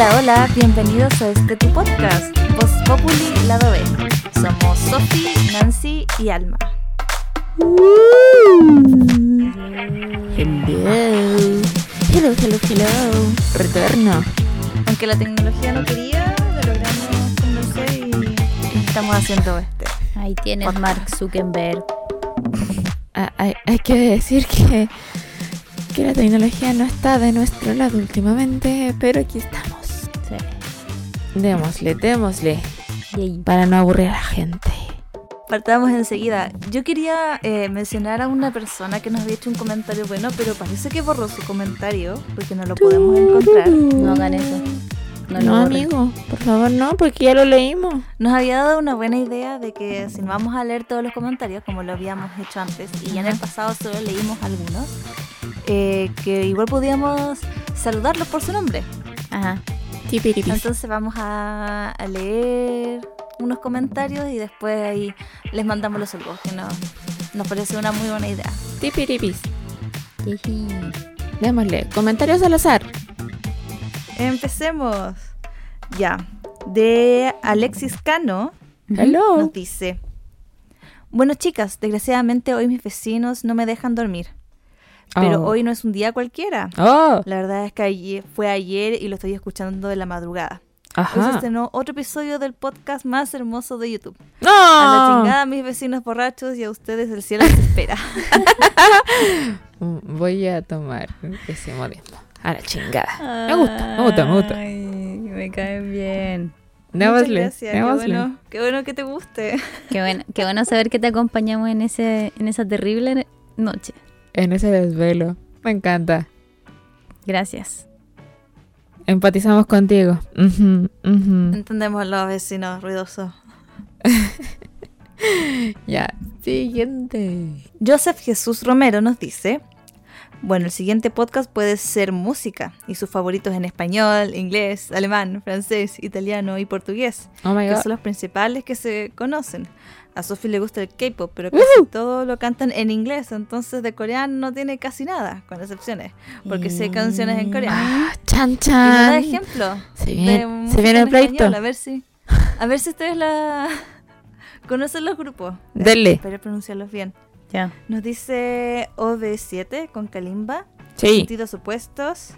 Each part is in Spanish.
Hola, hola, bienvenidos a este tu podcast, Voz Populi Lado B. Somos Sofi, Nancy y Alma. Hello. Hello, hello, hello. Retorno. Aunque la tecnología no quería, lo logramos convencer y estamos haciendo este. Ahí tienes Mark Zuckerberg. Ah, hay, hay que decir que, que la tecnología no está de nuestro lado últimamente, pero aquí estamos. Démosle, démosle. Yay. Para no aburrir a la gente. Partamos enseguida. Yo quería eh, mencionar a una persona que nos había hecho un comentario bueno, pero parece que borró su comentario porque no lo podemos encontrar. No hagan eso. No, No, amigo, por favor, no, porque ya lo leímos. Nos había dado una buena idea de que si no vamos a leer todos los comentarios, como lo habíamos hecho antes, y ya en el pasado solo leímos algunos, eh, que igual podíamos saludarlos por su nombre. Ajá. Entonces vamos a, a leer unos comentarios y después ahí les mandamos los saludos, que nos, nos parece una muy buena idea. Tipiripis. Démosle. Comentarios al azar. Empecemos. Ya. De Alexis Cano Hello. nos dice: Bueno, chicas, desgraciadamente hoy mis vecinos no me dejan dormir. Pero Oh. hoy no es un día cualquiera. Oh. La verdad es que ayer- fue ayer y lo estoy escuchando de la madrugada. Hoy se Ajá. estrenó otro episodio del podcast más hermoso de YouTube. A la ¡No! chingada, mis vecinos borrachos y a ustedes el cielo les espera. Mm, Voy a tomar ese modismo. A la chingada. Me gusta, me gusta, me gusta. Ay, me caen bien. Muchas gracias, qué bueno, qué bueno que te guste. Qué bueno, qué bueno saber que te acompañamos en ese, en esa terrible noche. En ese desvelo. Me encanta. Gracias. Empatizamos contigo. Entendemos los vecinos ruidosos. Ya. Siguiente. Joseph Jesús Romero nos dice, bueno, el siguiente podcast puede ser música y sus favoritos en español, inglés, alemán, francés, italiano y portugués, Oh my que god. son los principales que se conocen. A Sophie le gusta el K-pop, pero casi todo lo cantan en inglés, entonces de coreano no tiene casi nada, con excepciones, porque sé canciones en coreano. Ah, chan Y nos da chan. ejemplo. Se viene, se viene en el español, A ver si, a ver si ustedes la conocen los grupos. Dele. Espero pronunciarlos bien. Ya. Nos dice OV7 con Kalimba. Sí. Sentidos opuestos.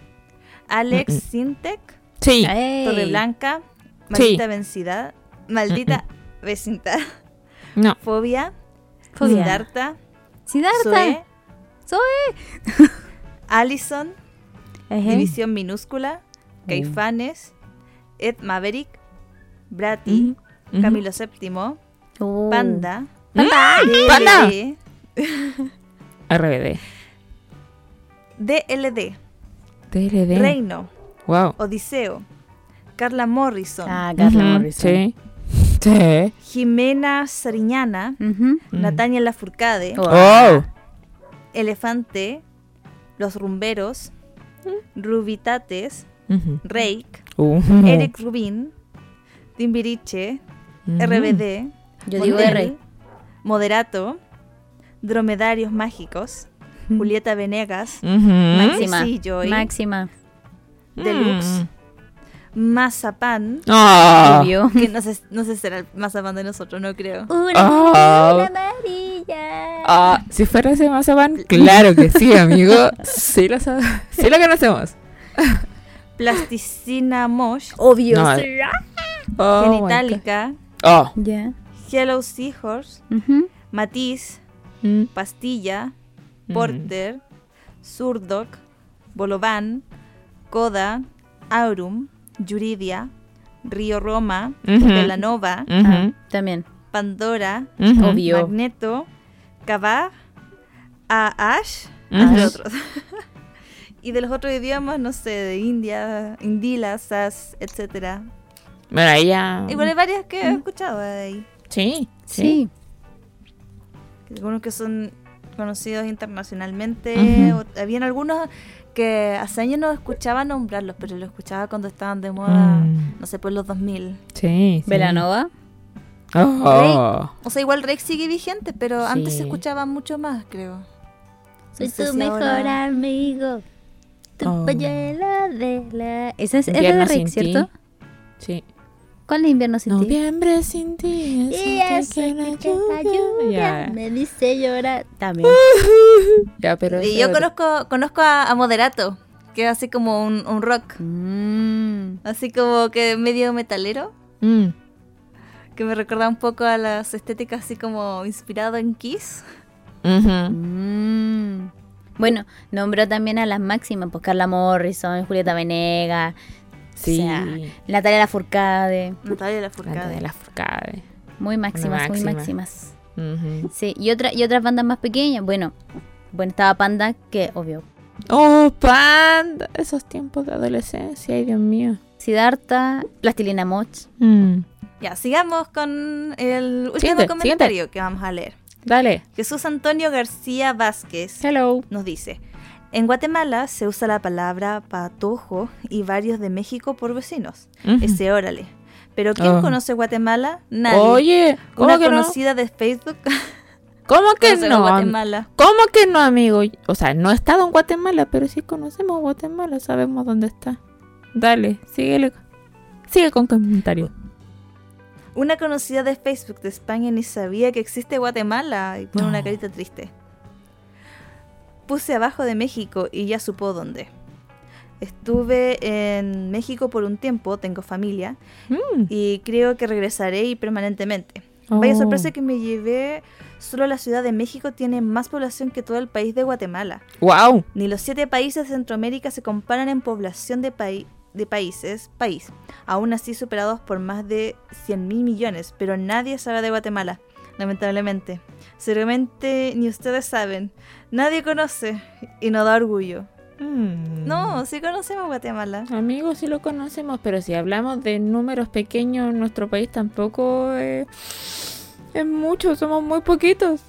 Alex Mm, mm. Sintec. Sí. Ey. Torre Blanca. Maldita vencida. Maldita vecindad. No. Fobia. Fobia. Siddhartha. Siddhartha. Zoe. Allison. División minúscula. Caifanes. Ed Maverick. Brati. Ujú. Camilo VII. Oh. Panda. ¡Panda! DLD. RBD. DLD. Reino. Wow. Odiseo. Carla Morrison. Ah, Carla Morrison. Sí. Sí. Jimena Sariñana. Ujú. Mm. Natalia Lafourcade. Oh. Oh. Elefante. Los Rumberos. Rubitates. Ujú. Rake. Ujú. Eric Rubin. Timbiriche. RBD. Yo digo R. Moderato. Dromedarios Mágicos. Julieta Venegas. Ujú. Máxima. Sí, Joy. Máxima. Deluxe. Mazapán. Oh. Obvio. Que no sé, no sé si será el mazapán de nosotros, no creo. Una Oh. bola amarilla. Ah, si fuera ese mazapán, claro que sí, amigo. Sí lo, sí lo conocemos. Plasticina Mosh. Obvio. No. Oh, my Genitalica. Oh. Ya. Hello Seahorse. Ujú. Matiz. Mm. Pastilla. Mm. Porter. Surdoc. Bolovan. Coda. Aurum. Yuridia. Río Roma. Ajá, También. Pandora. Ujú. Obvio. Magneto. Cava. A Ash. Entre otros. y de los otros idiomas, no sé, de India, Indila, Sas, etcétera. Bueno, ahí ya. Igual hay varias que he escuchado ahí. Sí. Sí. Algunos que son conocidos internacionalmente. O- habían algunos que hace años no escuchaba nombrarlos, pero los escuchaba cuando estaban de moda, Mm. no sé, por los 2000. Sí. sí. Velanova. Oh. O sea, igual Rex sigue vigente, pero antes se escuchaba mucho más, creo. Soy No sé tu si mejor ahora- amigo. Tu Oh. pañuelo de la... Esa es, esa es de ti. ¿cierto? Sí. ¿Cuál es invierno sin ti? Noviembre sin ti. es Y eso que la que la lluvia- lluvia Ya. me dice llorar. También. Ya, pero. Y yo conozco, conozco a, a Moderato, que es así como un, un rock, Mm. así como que medio metalero, Mm. que me recuerda un poco a las estéticas así como inspirado en Kiss. Mm. Bueno, nombró también a las máximas, pues Carla Morrison, Julieta Venegas, Sí. O sea, Natalia Lafourcade, Natalia Lafourcade. de la Furcade. muy máximas, muy máxima. máximas. Sí, y, otra, y otras bandas más pequeñas, bueno, bueno, estaba Panda, que obvio, Oh, panda. Esos tiempos de adolescencia, ay Dios mío. Siddhartha, Plastilina Moch, Mm. Ya, sigamos con el último Siguiente, comentario que vamos a leer. Dale. Jesús Antonio García Vázquez Hello. nos dice, en Guatemala se usa la palabra patojo y varios de México por vecinos. Ese órale. Pero ¿quién Oh. conoce Guatemala? Nadie. Oye, ¿cómo Una que no? conocida de Facebook ¿Cómo que no? Guatemala. ¿Cómo que no, amigo? O sea, no he estado en Guatemala, pero sí conocemos Guatemala, sabemos dónde está. Dale, síguele. Sigue con comentario. Una conocida de Facebook de España ni sabía que existe Guatemala y pone No. una carita triste. Puse abajo de México y ya supo dónde. Estuve en México por un tiempo, tengo familia Mm. y creo que regresaré y permanentemente. Vaya Oh. sorpresa que me llevé, solo la Ciudad de México tiene más población que todo el país de Guatemala. Wow. Ni los siete países de Centroamérica se comparan en población de, pai- de países, país, aún así superados por más de 100 mil millones, pero nadie sabe de Guatemala, lamentablemente. Seguramente ni ustedes saben, nadie conoce y no da orgullo. Mm. No, sí conocemos Guatemala. Amigos, sí lo conocemos, pero si hablamos de números pequeños, nuestro país tampoco es mucho, somos muy poquitos.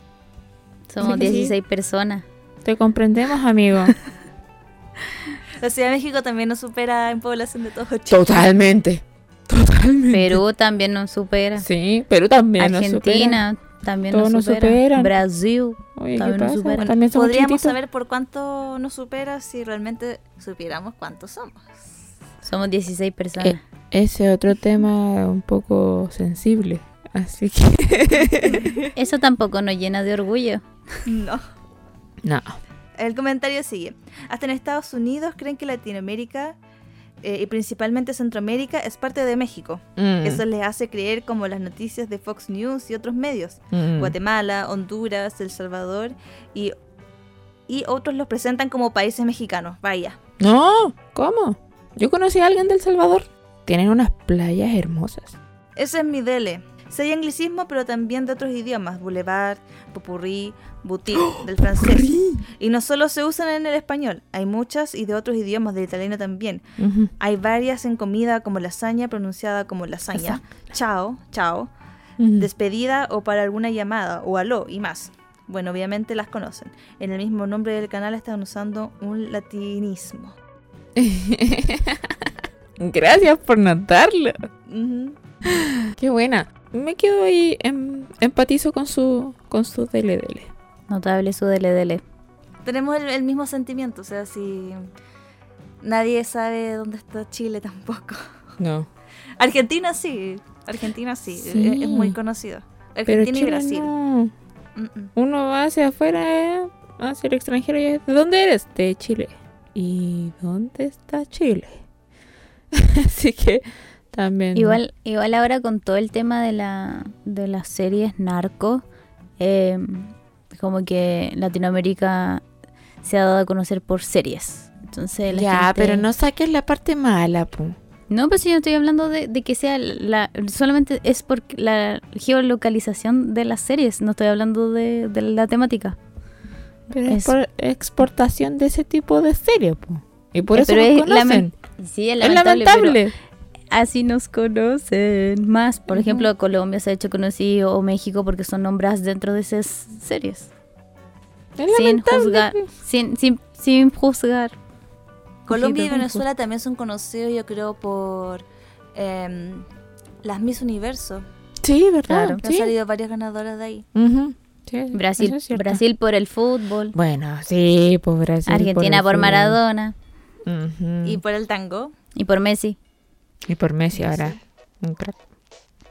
somos Sí. 16 personas. Te comprendemos, amigo. La Ciudad de México también nos supera en población de todo Chile. Totalmente. Totalmente. Perú también nos supera. Sí, Perú también nos supera. Argentina también Todos nos nos supera. superan. Brasil. Oye, ¿qué también nos. También somos Podríamos chiquititos. saber por cuánto nos supera si realmente supiéramos cuántos somos. Somos 16 personas. Eh, ese otro tema un poco sensible. Así que. Eso tampoco nos llena de orgullo. No. no. El comentario sigue. Hasta en Estados Unidos creen que Latinoamérica eh, y principalmente Centroamérica es parte de México. Mm, Eso les hace creer como las noticias de Fox News y otros medios. mm. Guatemala, Honduras, El Salvador y, y otros los presentan como países mexicanos. Vaya. No, ¿cómo? Yo conocí a alguien del Salvador. Tienen unas playas hermosas. Ese es mi dele. Hay anglicismo, pero también de otros idiomas. Boulevard, popurrí, boutique, del francés. Y no solo se usan en el español, hay muchas y de otros idiomas, del italiano también. Ujú. Hay varias en comida como lasaña, pronunciada como lasaña, chao, chao, despedida o para alguna llamada, o aló y más. Bueno, obviamente las conocen. En el mismo nombre del canal están usando un latinismo. Gracias por notarlo. Ujú. Qué buena. Me quedo ahí, em- empatizo con su con su DLDL. Notable su DLDL. Tenemos el, el mismo sentimiento, o sea, si nadie sabe dónde está Chile tampoco. No. Argentina sí, Argentina sí, Sí. Es, es muy conocido. Pero Argentina y Brasil. no. Mm, mm. Uno va hacia afuera, eh, hacia el extranjero y es, ¿de dónde eres? De Chile. ¿Y dónde está Chile? Así que también. Igual, igual ahora con todo el tema de la de las series narco, eh, como que Latinoamérica se ha dado a conocer por series. Entonces la Ya, gente- pero no saques la parte mala, pu. No, pues yo estoy hablando de, de que sea la solamente es por la geolocalización de las series, no estoy hablando de, de la temática. Pero es, Es- por exportación de ese tipo de serie, pu. Y por Eh, eso pero es conocen. lamen- Sí, es Es lamentable. Así nos conocen más. Por ejemplo, Colombia se ha hecho conocido o México porque son nombradas dentro de esas series. Es Sin juzgar, sin, sin, sin juzgar. Colombia y Venezuela también son conocidos, yo creo, por em, las Miss Universo. Sí, ¿verdad? Claro. Han salido varias ganadoras de ahí. Sí, Brasil, es. Brasil por el fútbol, Bueno, sí, pues Brasil. Argentina por. Maradona. Y por el tango. Y por Messi. Y por Messi ahora. Un crack.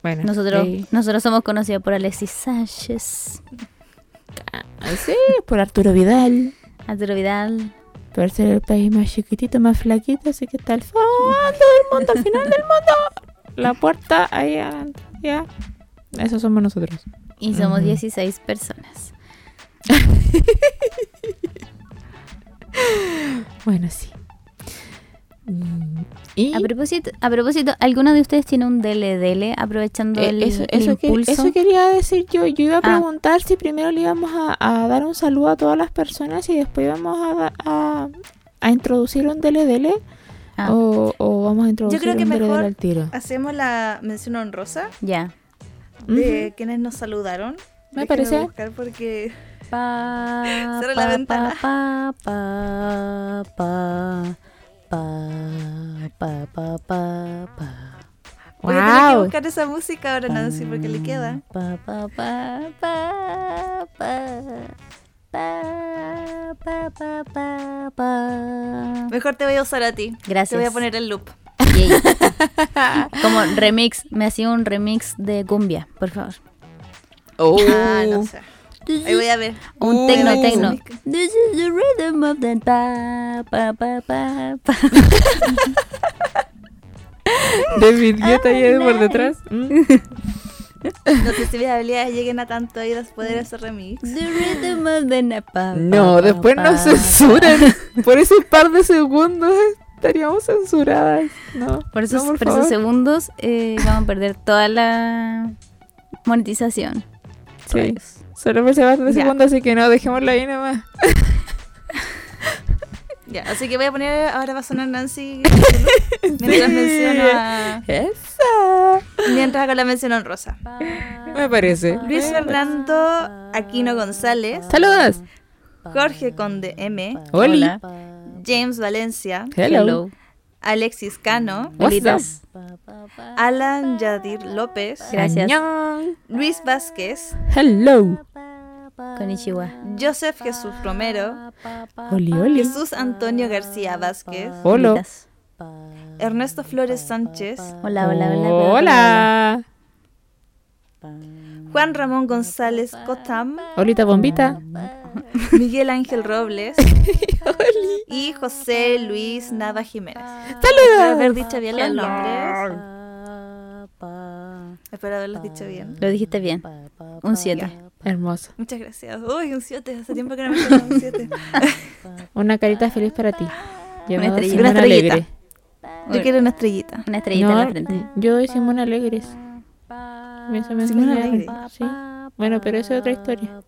Bueno, Nosotros, sí. nosotros somos conocidos por Alexis Sánchez, sí, por Arturo Vidal. Arturo Vidal. Por ser el país más chiquitito, más flaquito, así que está al fondo del mundo, al final del mundo. La puerta ahí adentro, ya. Eso somos nosotros. Y somos Ujú. 16 personas. Bueno, sí. Y A propósito, a propósito, ¿alguno de ustedes tiene un DLDL aprovechando eh, el, eso, el eso, que- impulso? eso quería decir yo. Yo iba a Ah. preguntar si primero le íbamos a, a dar un saludo a todas las personas y después íbamos a, a, a introducir un DLDL Ah, o, o vamos a introducir creo que un DLDL mejor- al tiro. Hacemos la mención honrosa ya. de quienes nos saludaron. Me Déjenme parece. buscar porque Pa, Cierra pa, la ventana. Pa, pa, pa, pa, pa, pa, pa. Voy wow. a tener que buscar esa música ahora, Nancy, porque le queda. Pa, pa, pa, pa, pa. Pa, pa, pa, pa, pa. Mejor te voy a usar a ti. Gracias. Te voy a poner el loop. Como remix, me hacía un remix de cumbia, por favor. Oh. Ah, no sé. Ahí voy a ver. Un Uh, tecno, no. tecno. This is the rhythm of the pa, pa, pa, pa, pa. David Guetta ahí por detrás. Mm. No sé si mis habilidades lleguen a tanto y después de ese remix. The rhythm of the No, después nos censuran. Por ese par de segundos estaríamos censuradas. No, Por esos, no, por por esos favor. segundos eh, vamos a perder toda la monetización. Por Sí. Solo por Ya. segundos, así que no, dejémoslo ahí nomás. Ya, así que voy a poner, ahora va a sonar Nancy mientras menciono a, Esa. mientras hago la mención honrosa. Me parece. Luis Fernando Aquino González, Saludos. Jorge Conde M, Oli. Hola. James Valencia, Hello. Alexis Cano, What's Bolitas. Alan Yadir López, Gracias. Luis Vázquez, Hello. Konnichiwa. Joseph Jesús Romero, Oli, oli. Jesús Antonio García Vázquez, Hola. Ernesto Flores Sánchez, Hola, hola, hola. hola, Hola. Juan Ramón González Cotam, Olita bombita. Miguel Ángel Robles y José Luis Nava Jiménez. Espero Saludos. haber dicho bien los nombres. Espero haberlos dicho bien. Lo dijiste bien. Un 7. Hermoso. Muchas gracias. Uy, un 7. Hace tiempo que no me pongo un 7. Una carita feliz para ti. Llamada estrellita. Una estrellita. Alegre. Yo quiero una estrellita. Una estrellita en la frente. yo doy Simón Alegres. Me Simón Alegre. Sí. Bueno, pero eso es otra historia.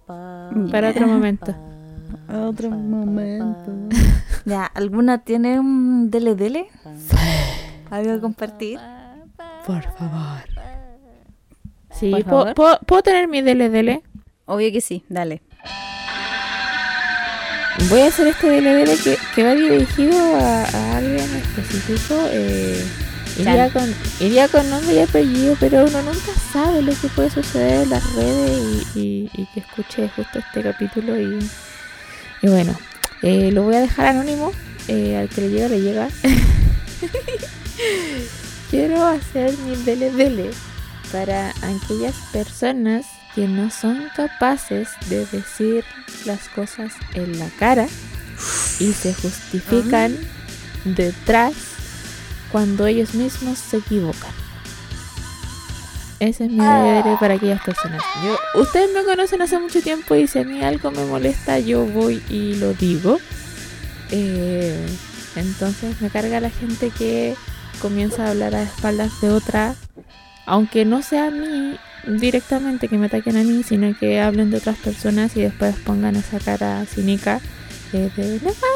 Para otro momento. Otro momento. Ya, ¿alguna tiene un dele dele? ¿Algo que compartir? Por favor. Sí, Por ¿puedo, favor. puedo- puedo tener mi DLDL? Obvio que sí, dale. Voy a hacer este DLDL que, que va dirigido a, a alguien específico. Eh, iría, con, iría con nombre y apellido, pero uno nunca sabe lo que puede suceder en las redes y, y- y que escuche justo este capítulo. Y, y bueno, eh, lo voy a dejar anónimo. eh, al que le llega, le llega. Quiero hacer mi DLDL para aquellas personas que no son capaces de decir las cosas en la cara y se justifican detrás cuando ellos mismos se equivocan. Ese es mi deber para aquellas personas. Yo, ustedes me conocen hace mucho tiempo y si a mí algo me molesta, yo voy y lo digo. Eh, entonces me carga la gente que comienza a hablar a espaldas de otra, aunque no sea a mí directamente que me ataquen a mí, sino que hablen de otras personas y después pongan esa cara cínica eh, de no está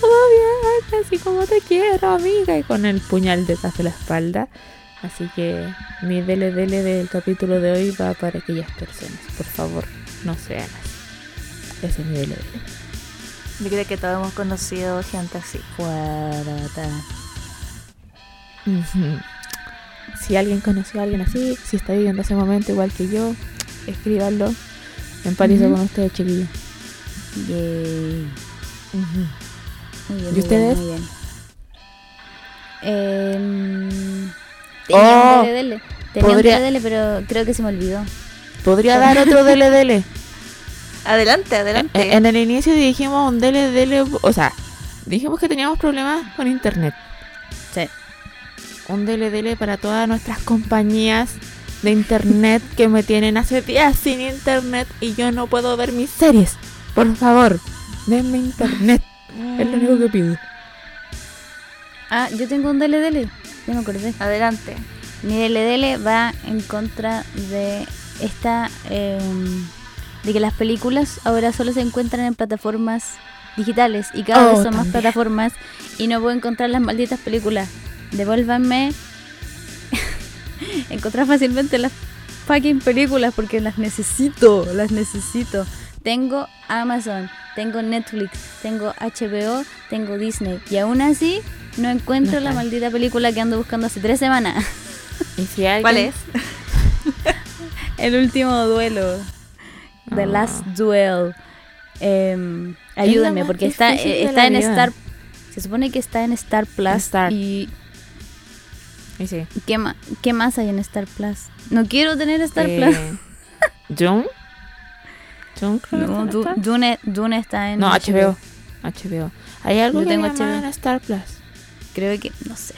todo bien, así como te quiero, amiga, y con el puñal detrás de la espalda. Así que mi dele dele del capítulo de hoy va para aquellas personas. Por favor, no sean así. Ese es mi dele dele. Yo creo que todos hemos conocido gente así. Fuerata. Ujú. Si alguien conoció a alguien así, si está viviendo ese momento igual que yo, escríbanlo. Empatizo Ujú. con ustedes, chiquillos. Yay. Muy bien, ¿Y muy ustedes? bien, muy bien. Em, Oh, tenía un DLD. Tenía podría- un DLD, pero creo que se me olvidó. Podría dar otro DLDL. Adelante, adelante. En, en el inicio dijimos un DLDL, o sea, dijimos que teníamos problemas con internet. Sí. Un DLDL para todas nuestras compañías de internet que me tienen hace días sin internet y yo no puedo ver mis series. Por favor, denme internet. Es lo único que pido. Ah, yo tengo un DLD. Ya me acordé. Adelante. Mi DLD va en contra de esta. em, de que las películas ahora solo se encuentran en plataformas digitales y cada Oh, vez son más plataformas y no puedo encontrar las malditas películas. Devuélvanme. encontrar fácilmente las fucking películas porque las necesito, las necesito. Tengo Amazon, tengo Netflix, tengo HBO, tengo Disney y aún así no encuentro No la maldita película que ando buscando hace tres semanas. ¿Y si alguien- ¿Cuál es? El último duelo. The Ah. Last Duel. Em, ayúdenme, más porque está, en vida. Star. Se supone que está en Star Plus. Star. ¿Y Y sí. ¿qué, ma- qué más hay en Star Plus? No quiero tener Star Eh, Plus. ¿June? Dune, Dune está en. No, HBO. HBO. ¿Hay algo Yo que tengo llamaban HBO. Star Plus? Creo que. No sé.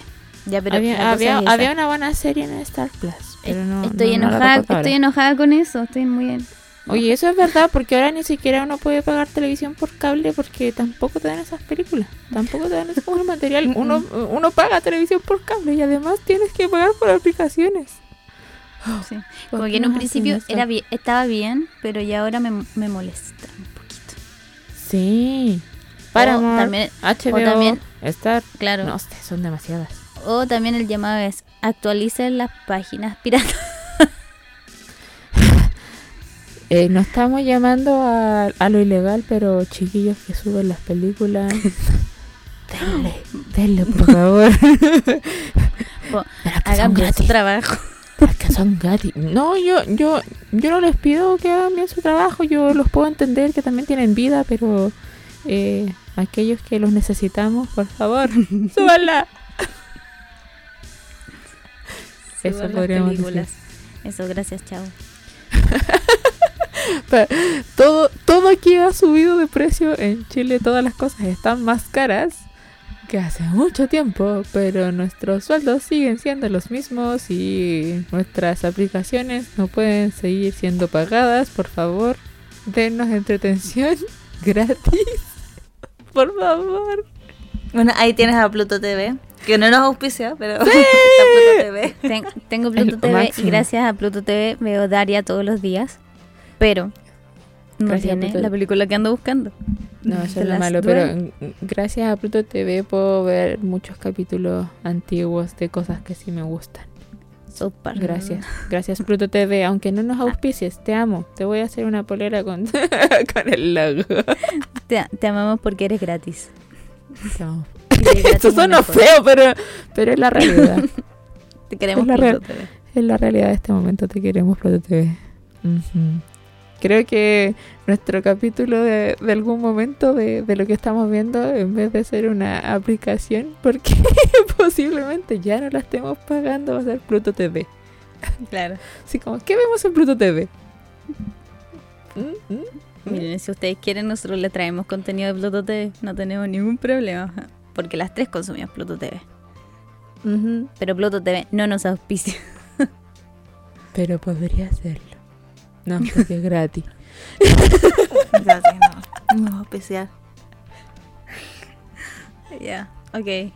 Ya, pero. la había, cosa había, es esa. había una buena serie en Star Plus. Pero no, estoy no- no la enojada, recuerdo estoy enojada con eso. Estoy muy. en- Oye, eso es verdad, porque ahora ni siquiera uno puede pagar televisión por cable porque tampoco te dan esas películas. Tampoco te dan ese como material. Uno, uno paga televisión por cable y además tienes que pagar por aplicaciones. Sí. ¿Por Como que en un principio era bien, estaba bien, pero ya ahora me, me molesta un poquito. Sí. Paramount, también- HBO, también- Star... Claro. No son demasiadas. O también el llamado es actualicen las páginas piratas. Eh, no estamos llamando a, a lo ilegal, pero chiquillos que suben las películas... denle, denle, por favor. Hagan su trabajo. Porque son gratis. No, yo, yo, yo no les pido que hagan bien su trabajo. Yo los puedo entender que también tienen vida, pero eh, aquellos que los necesitamos, por favor, súbanla. Eso Suban podríamos películas. Eso, gracias, chao. Todo, todo aquí ha subido de precio. En Chile todas las cosas están más caras que hace mucho tiempo, pero nuestros sueldos siguen siendo los mismos y nuestras aplicaciones no pueden seguir siendo pagadas. Por favor, denos entretención gratis. Por favor. Bueno, ahí tienes a Pluto TV, que no nos auspicia, pero está Pluto TV. Ten- tengo Pluto TV máximo. y gracias a Pluto TV veo Daria todos los días. Pero no Gracias tiene Pluto. la película que ando buscando. No, eso es lo malo, pero mm, gracias a Pluto TV puedo ver muchos capítulos antiguos de cosas que sí me gustan. Park. Gracias, gracias Pluto TV, aunque no nos auspicies, te amo. Te voy a hacer una polera con, con el logo. Te, te amamos porque eres gratis. Y de gratis Esto es suena feo, pero, pero es la realidad. Te queremos Es la Pluto TV. es la realidad de este momento, te queremos Pluto TV. Ujú. Creo que nuestro capítulo de, de algún momento de, de lo que estamos viendo, en vez de ser una aplicación, porque posiblemente ya no la estemos pagando, va a ser Pluto TV. Claro. Así como, ¿qué vemos en Pluto TV? Mm, mm. Miren, si ustedes quieren, nosotros le traemos contenido de Pluto TV. No tenemos ningún problema. Porque las tres consumimos Pluto TV. Pero Pluto TV no nos auspicia. Pero podría hacerlo. No, porque es gratis. Gracias, no. No auspicia. Ya, ok.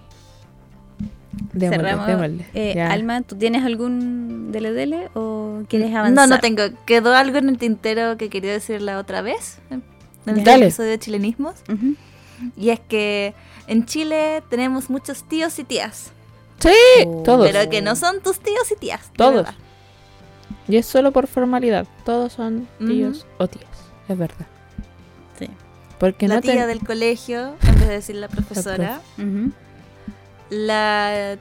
Démosle, Cerramos. démosle. Eh. Alma, ¿tú tienes algún DLDL o quieres No, avanzar? no tengo. Quedó algo en el tintero que quería decir la otra vez. En el Dale. episodio de chilenismos. Y es que en Chile tenemos muchos tíos y tías. Sí, Oh. todos. Pero que no son tus tíos y tías. Todos. Y es solo por formalidad. Todos son tíos o tías. Es verdad. Sí. Porque La no tía ten- del colegio, en vez de decir la profesora. La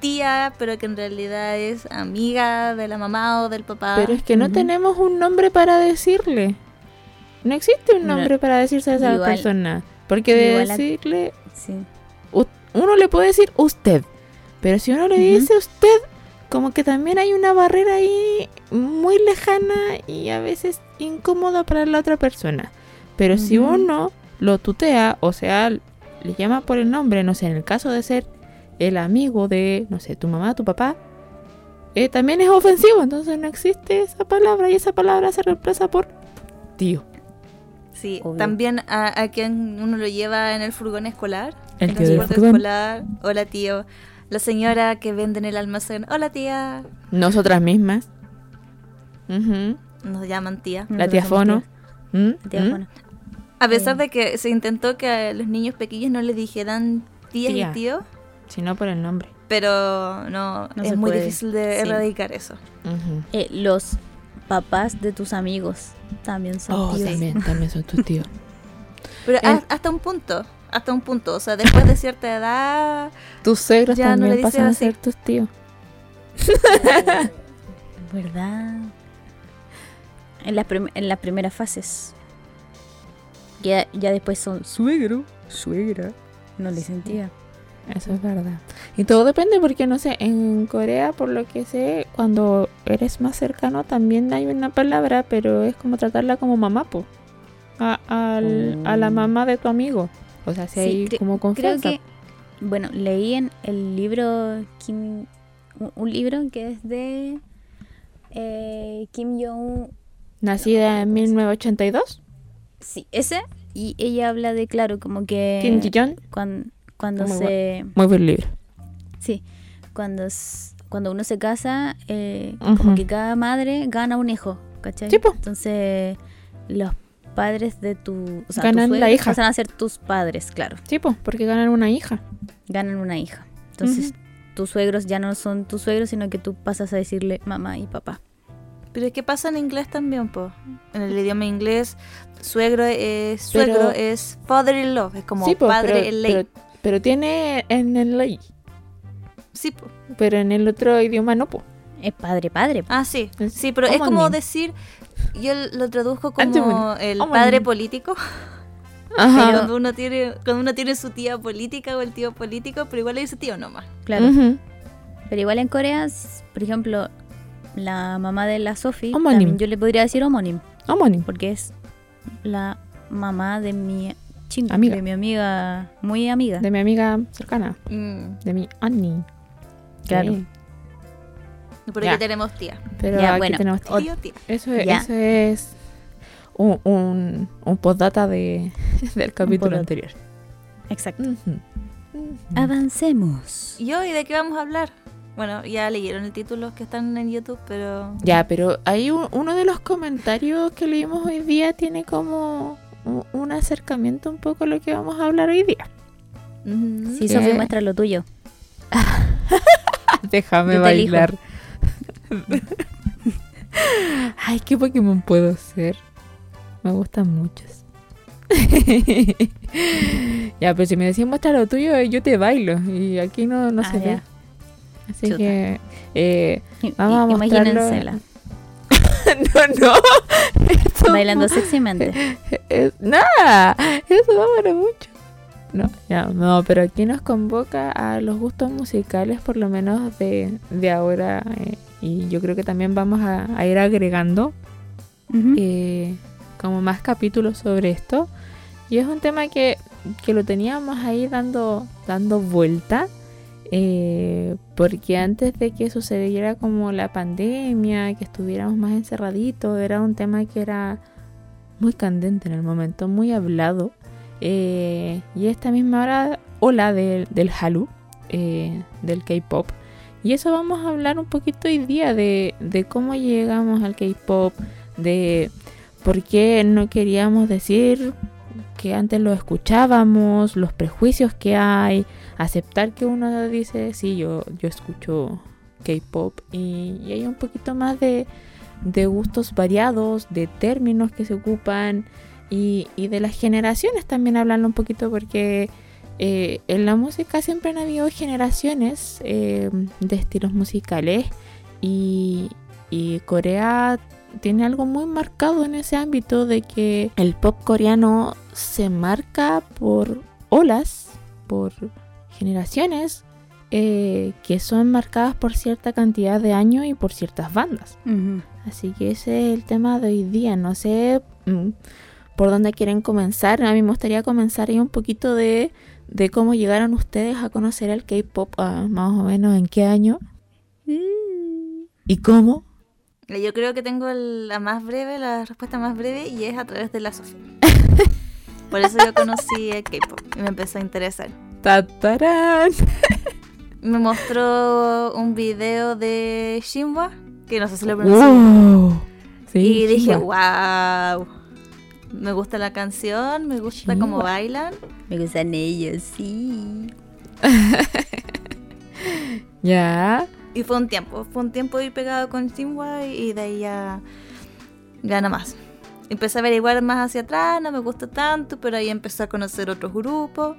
tía, pero que en realidad es amiga de la mamá o del papá. Pero es que no tenemos un nombre para decirle. No existe un No. nombre para decirse a esa Igual- persona. Porque de a- decirle, Sí. uno le puede decir usted. Pero si uno le dice usted, como que también hay una barrera ahí muy lejana y a veces incómoda para la otra persona. Pero si uno lo tutea, o sea, le llama por el nombre, no sé, en el caso de ser el amigo de, no sé, tu mamá, tu papá, eh, también es ofensivo, entonces no existe esa palabra y esa palabra se reemplaza por tío. Sí, Obvio. también a, a quien uno lo lleva en el furgón escolar. El del transporte furgón. escolar. Hola tío. La señora que vende en el almacén. Hola tía. Nosotras mismas. Nos llaman tía. La tía Fono. ¿Mm? Tía ¿Mm? Fono. A pesar de que se intentó que a los niños pequeños no les dijeran tías Tía. y tío, Si no por el nombre. pero no, No es muy puede. difícil de Sí. erradicar eso. Eh, los papás de tus amigos también son Oh, tíos. también, también son tus tíos. Pero El- ha- hasta un punto, hasta un punto, o sea, después de cierta edad, Tus suegros Ya no también le pasan a ser tus tíos. ¿Verdad? En las, prim- en las primeras fases. Ya, ya después son suegro, suegra. No le sentía. Eso es verdad. Y todo depende porque, no sé, en Corea, por lo que sé, cuando eres más cercano también hay una palabra, pero es como tratarla como mamá, po. A, al- a la Oh. mamá de tu amigo. O sea, si Sí, hay cre- como Creo confianza. que, bueno, leí en el libro Kim, un, libro que es de eh, Kim Jong Nacida en 1982, Sí, ese. Y ella habla de, claro, como que Kim Ji-yeon, cuan- cuando Muy se... muy buen libro. Sí, cuando, cuando uno se casa, eh, como que cada madre gana un hijo, ¿cachai? Sí. Entonces, los padres de tu... O sea, Ganan tus la suegros hija. pasan a ser tus padres, claro. Sí, pues, porque ganan una hija. Ganan una hija. Entonces, tus suegros ya no son tus suegros, sino que tú pasas a decirle mamá y papá. pero es que pasa en inglés también, po. En el idioma inglés, suegro es suegro Pero- es father-in-law, es como sí, po, padre pero, en ley. pero, pero tiene en el ley, Sí, po. pero en el otro idioma no, po. Es padre, padre. Ah, sí. Es Sí, pero es como decir, yo lo traduzco Antes, como el padre político. Ajá. Cuando uno tiene cuando uno tiene su tía política o el tío político, pero igual le dice tío nomás. Claro. Pero igual en Corea, por ejemplo, la mamá de la Sophie, Homónimo. también yo le podría decir homónimo, Homónimo. porque es la mamá de mi ching- Amiga. de mi amiga, muy amiga. De mi amiga cercana, Mm, de mi Annie. Claro. Sí. Por Ya. aquí tenemos tía. Pero Ya, aquí bueno. tenemos Tío, tía. Eso es, eso es un, un, un postdata de, del capítulo postdata. anterior. Exacto. Avancemos. ¿Y hoy de qué vamos a hablar? Bueno, ya leyeron el título que están en YouTube, pero Ya, pero hay un- uno de los comentarios que leímos hoy día tiene como un, un acercamiento un poco a lo que vamos a hablar hoy día. Sí, ¿Qué? Sophie, muestra lo tuyo. Déjame elijo. Ay, ¿qué Pokémon puedo ser? Me gustan muchos. ya, pero si me decís muestra lo tuyo, yo te bailo. Y aquí no, no Ah, se ya. ve. Así Chuta. que. Eh, I- Vamos a mostrarlo. No, no. Esto Bailando sexymente. es- nada. Eso va para mucho. No, ya, no, pero aquí nos convoca a los gustos musicales, por lo menos de, de ahora. eh, y yo creo que también vamos a, a ir agregando eh, como más capítulos sobre esto. Y es un tema que, que lo teníamos ahí dando, dando vuelta. eh, porque antes de que sucediera como la pandemia, que estuviéramos más encerraditos, era un tema que era muy candente en el momento, muy hablado. Eh, y esta misma hora, ola del, Hallyu, eh, del K-pop. Y eso vamos a hablar un poquito hoy día de, de cómo llegamos al K-pop, de por qué no queríamos decir que antes lo escuchábamos, los prejuicios que hay, aceptar que uno dice, sí, yo, yo escucho K-pop y, y hay un poquito más de, de gustos variados, de términos que se ocupan y, y de las generaciones también hablarlo un poquito porque eh, en la música siempre han habido generaciones eh, de estilos musicales y, y Corea tiene algo muy marcado en ese ámbito de que el pop coreano se marca por olas, por generaciones eh, que son marcadas por cierta cantidad de años y por ciertas bandas. Así que ese es el tema de hoy día. No sé mm, por dónde quieren comenzar. A mí me gustaría comenzar ahí un poquito de, de cómo llegaron ustedes a conocer el K-pop, ah, más o menos en qué año y cómo. Yo creo que tengo la más breve, la respuesta más breve, y es a través de la Sofía. Por eso yo conocí el K-pop y me empezó a interesar. ¡Tatarán! Me mostró un video de Shinwa, que no sé si lo pronuncio. ¡Wow! Sí, y dije, Shinwa. wow. Me gusta la canción, me gusta cómo bailan. Me gustan ellos, sí. Ya. Y fue un tiempo, fue un tiempo ir pegado con Shinwa y de ahí ya, ya nada más. Empecé a averiguar más hacia atrás, no me gustó tanto, pero ahí empecé a conocer otros grupos.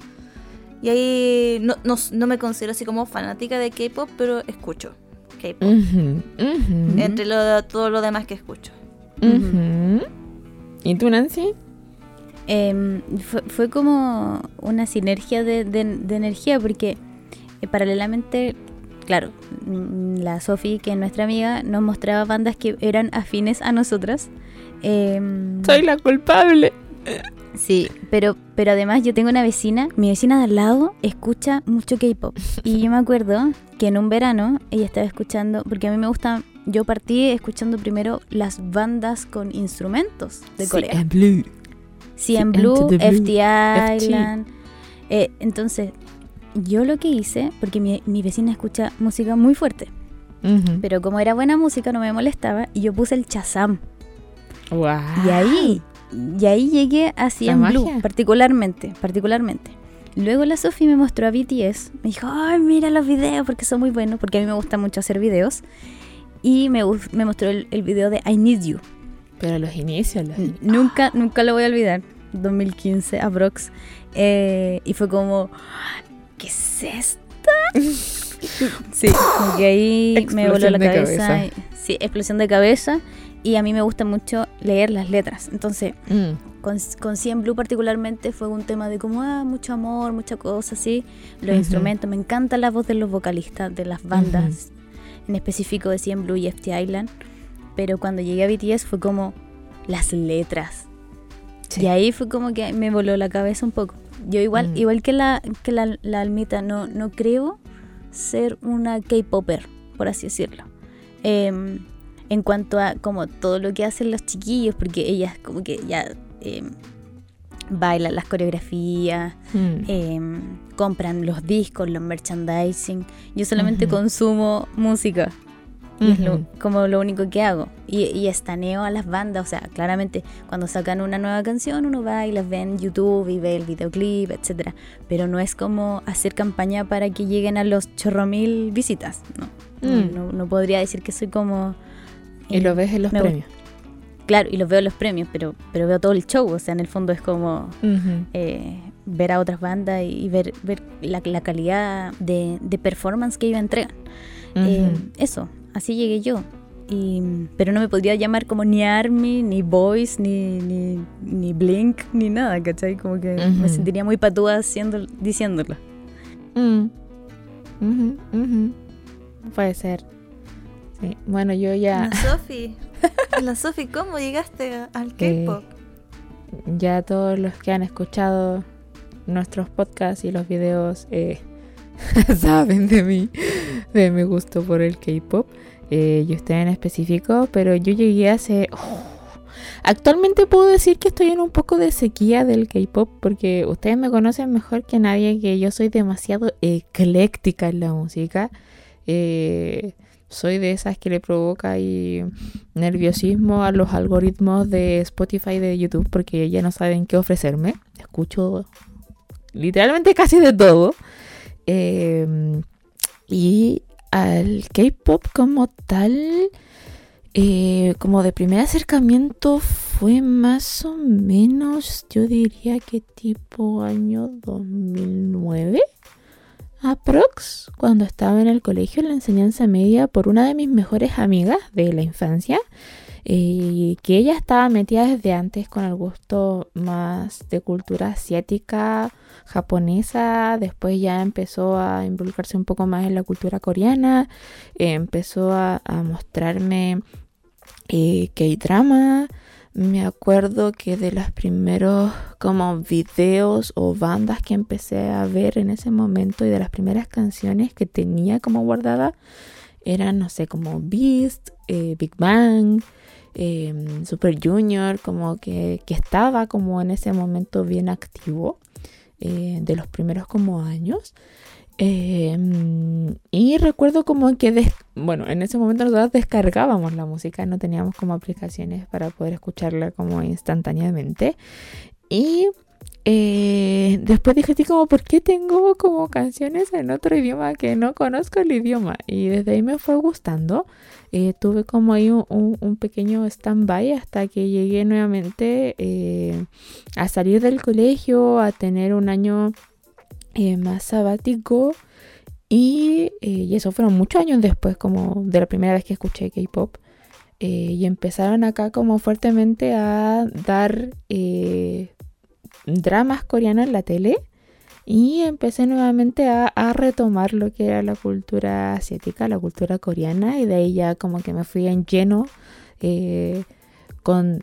Y ahí no, no, no me considero así como fanática de K-pop, pero escucho K-pop. Entre lo, todo lo demás que escucho. ¿Y tú, Nancy? Em, fue, fue como una sinergia de, de- de energía porque eh, paralelamente, claro, mm, la Sofi, que es nuestra amiga, nos mostraba bandas que eran afines a nosotras. Em, Soy la culpable. Sí, pero, pero además yo tengo una vecina, mi vecina de al lado escucha mucho K-pop. Y yo me acuerdo que en un verano ella estaba escuchando, porque a mí me gusta, yo partí escuchando primero las bandas con instrumentos de Corea. en blue. CN Blue, FT. Island. Eh, entonces, yo lo que hice, porque mi, mi vecina escucha música muy fuerte, pero como era buena música no me molestaba, y yo puse el Chazam. Guau. Y ahí, y ahí llegué a CN Blue, magia. particularmente, particularmente. Luego la Sofi me mostró a BTS, me dijo, ay, mira los videos porque son muy buenos, porque a mí me gusta mucho hacer videos. Y me, me mostró el, el video de I Need You. Pero los inicios, los N- Nunca, nunca lo voy a olvidar. 2015, aprox. Eh, y fue como, ¿qué es esto? sí, como que ahí me Explosión voló la cabeza. cabeza. y- sí, explosión de cabeza. Y a mí me gusta mucho leer las letras. Entonces, Mm. con, con Cien Blue particularmente fue un tema de como, ah, mucho amor, mucha cosa así. Los Ujú. instrumentos, me encanta la voz de los vocalistas, de las bandas, en específico de Cien Blue y FT Island. Pero cuando llegué a BTS fue como las letras. Sí. Y ahí fue como que me voló la cabeza un poco. Yo igual, Mm. igual que la, que la, la almita, no, no creo ser una K-Popper, por así decirlo. Em, en cuanto a como todo lo que hacen los chiquillos, porque ellas como que ya em, bailan las coreografías, Mm. em, compran los discos, los merchandising. Yo solamente consumo música. Y es lo- como lo único que hago. Y, y estaneo a las bandas. O sea, claramente cuando sacan una nueva canción uno va y las ve en YouTube y ve el videoclip, etcétera Pero no es como hacer campaña para que lleguen a los chorro mil visitas. No, No- Mm. no, no podría decir que soy como... Y eh, lo ves en los premios. Claro, y los veo en los premios, pero, pero veo todo el show. O sea, en el fondo es como eh, ver a otras bandas y, y ver, ver la, la calidad de, de performance que ellos entregan. Eh, eso, así llegué yo. Y, pero no me podría llamar como ni Army, ni Boys, ni, ni, ni Blink, ni nada, ¿cachai? Como que me sentiría muy patúa haciendo, diciéndolo. Mm. Puede ser. Sí. Bueno, yo ya, Sofi. La Sofi, ¿cómo llegaste al Eh, K-pop? ya todos los que han escuchado nuestros podcasts y los videos eh, saben de mí, de mi gusto por el K-pop. Eh, y usted en específico, pero yo llegué hace. oh, Actualmente puedo decir que estoy en un poco de sequía del K-pop porque ustedes me conocen mejor que nadie que yo soy demasiado ecléctica en la música. Eh, soy de esas que le provoca ahí nerviosismo a los algoritmos de Spotify y de YouTube porque ya no saben qué ofrecerme. Escucho literalmente casi de todo. Eh, y al K-pop como tal, eh, como de primer acercamiento fue más o menos, yo diría que tipo año 2009. Aprox, cuando estaba en el colegio en la enseñanza media por una de mis mejores amigas de la infancia. y que ella estaba metida desde antes con el gusto más de cultura asiática, japonesa, después ya empezó a involucrarse un poco más en la cultura coreana, empezó a, mostrarme eh, K-drama, me acuerdo que de los primeros como videos o bandas que empecé a ver en ese momento y de las primeras canciones que tenía como guardada eran, no sé, como Beast, eh, Big Bang, Em, Super Junior, como que, estaba como en ese momento bien activo eh, de los primeros como años. Em, y recuerdo como que, bueno, en ese momento nosotros descargábamos la música, no teníamos como aplicaciones para poder escucharla como instantáneamente. Y eh, después dije así como, ¿por qué tengo como canciones en otro idioma que no conozco el idioma? Y desde ahí me fue gustando. Eh, tuve como ahí un, pequeño stand-by hasta que llegué nuevamente eh, a salir del colegio, a tener un año eh, más sabático. Y, y, eso fueron muchos años después, como de la primera vez que escuché K-pop. y empezaron acá como fuertemente a dar dramas coreanos en la tele. Y empecé nuevamente a, retomar lo que era la cultura asiática, la cultura coreana, y de ahí ya como que me fui en lleno eh, con,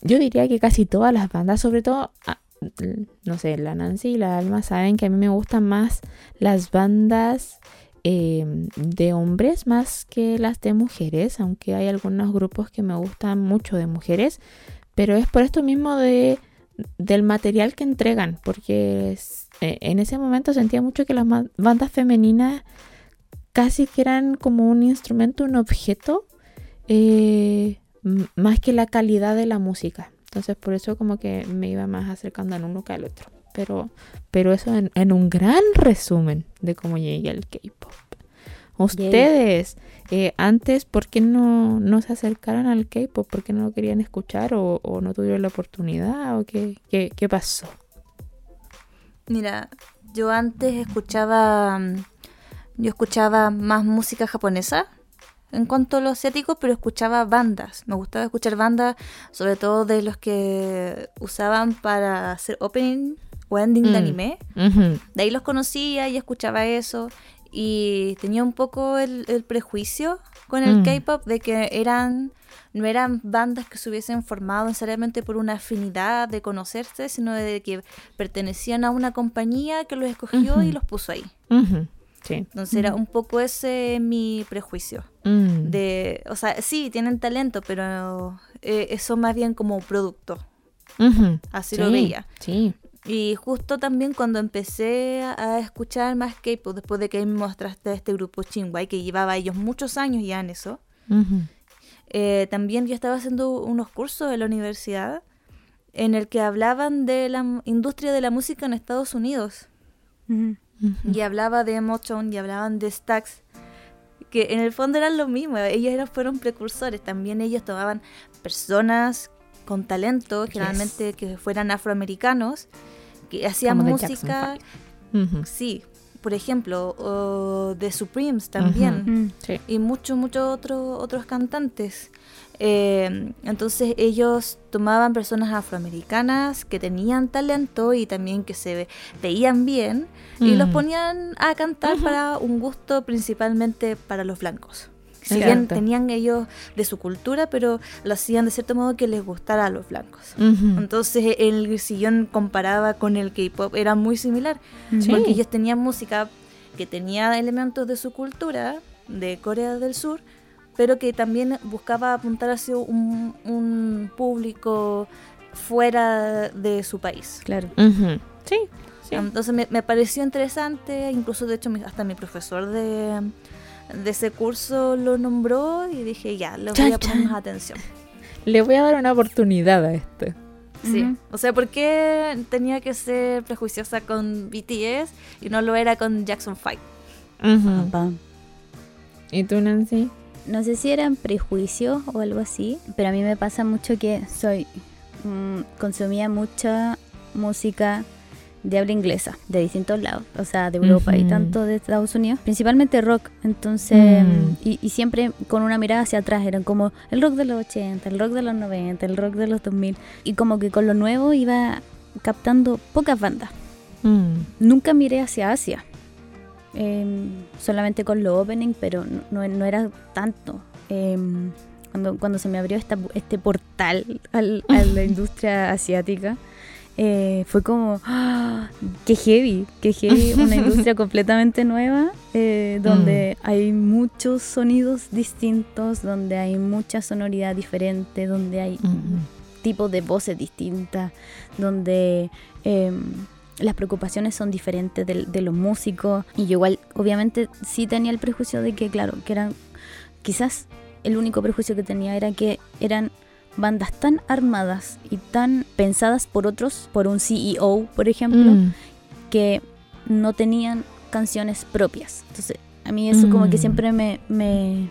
yo diría que casi todas las bandas, sobre todo, no sé, la Nancy y la Alma saben que a mí me gustan más las bandas em, de hombres más que las de mujeres, aunque hay algunos grupos que me gustan mucho de mujeres, pero es por esto mismo de del material que entregan, porque eh, en ese momento sentía mucho que las bandas femeninas casi que eran como un instrumento, un objeto, eh, más que la calidad de la música. Entonces por eso como que me iba más acercando al uno que al otro. Pero, pero eso en, en un gran resumen de cómo llegué al K-Pop. Ustedes, eh, antes, ¿por qué no, no se acercaron al K-pop? ¿Por qué no lo querían escuchar o, no tuvieron la oportunidad? ¿O qué, qué, pasó? Mira, yo antes escuchaba. Yo escuchaba más música japonesa en cuanto a lo asiático, pero escuchaba bandas. Me gustaba escuchar bandas, sobre todo de los que usaban para hacer opening o ending de mm. anime. De ahí los conocía y escuchaba eso y tenía un poco el, prejuicio con el mm. K-pop de que eran no eran bandas que se hubiesen formado necesariamente por una afinidad de conocerse, sino de que pertenecían a una compañía que los escogió y los puso ahí. Entonces era un poco ese mi prejuicio. Mm. De, o sea, sí, tienen talento, pero eh, eso más bien como producto. Así lo veía. Sí. Y justo también cuando empecé a escuchar más K-pop, después de que me mostraste este grupo Chingwai, que llevaba ellos muchos años ya en eso, eh, también yo estaba haciendo unos cursos en la universidad en el que hablaban de la industria de la música en Estados Unidos. Y hablaba de Motown y hablaban de Stax, que en el fondo eran lo mismo, ellos fueron precursores, también ellos tomaban personas con talento, generalmente que fueran afroamericanos, que hacían música. Sí, por ejemplo, o The Supremes también. Mm. Y muchos, muchos otros otros cantantes. Eh, entonces ellos tomaban personas afroamericanas que tenían talento y también que se veían bien y los ponían a cantar para un gusto principalmente para los blancos. Si bien tenían ellos de su cultura, pero lo hacían de cierto modo que les gustara a los blancos. Entonces el sillón comparaba con el K-pop era muy similar, porque ellos tenían música que tenía elementos de su cultura, de Corea del Sur, pero que también buscaba apuntar hacia un, público fuera de su país. Claro. Sí. Entonces me, me, pareció interesante, incluso de hecho hasta mi profesor de, de ese curso lo nombró y dije, ya, le voy a poner más atención. Le voy a dar una oportunidad a este. Sí, o sea, ¿por qué tenía que ser prejuiciosa con BTS y no lo era con Jackson 5? ¿Y tú, Nancy? No sé si eran prejuicios o algo así, pero a mí me pasa mucho que soy. Mm, consumía mucha música de habla inglesa, de distintos lados, o sea, de Europa y tanto de Estados Unidos, principalmente rock, entonces, Mm. y, y siempre con una mirada hacia atrás, eran como el rock de los 80, el rock de los 90, el rock de los 2000, y como que con lo nuevo iba captando pocas bandas. Mm. Nunca miré hacia Asia, em, solamente con lo opening, pero no, no- no era tanto. Em, cuando, cuando se me abrió esta, este portal al- a la industria asiática, eh, fue como, ¡ah! ¡qué heavy! ¡Qué heavy! Una industria completamente nueva, eh, donde hay muchos sonidos distintos, donde hay mucha sonoridad diferente, donde hay Ujú. tipos de voces distintas, donde em, las preocupaciones son diferentes de, de los músicos. Y yo igual, obviamente, sí tenía el prejuicio de que, claro, que eran, quizás el único prejuicio que tenía era que eran bandas tan armadas y tan pensadas por otros, por un CEO, por ejemplo, Mm. que no tenían canciones propias. Entonces, a mí eso como que Mm. siempre me... me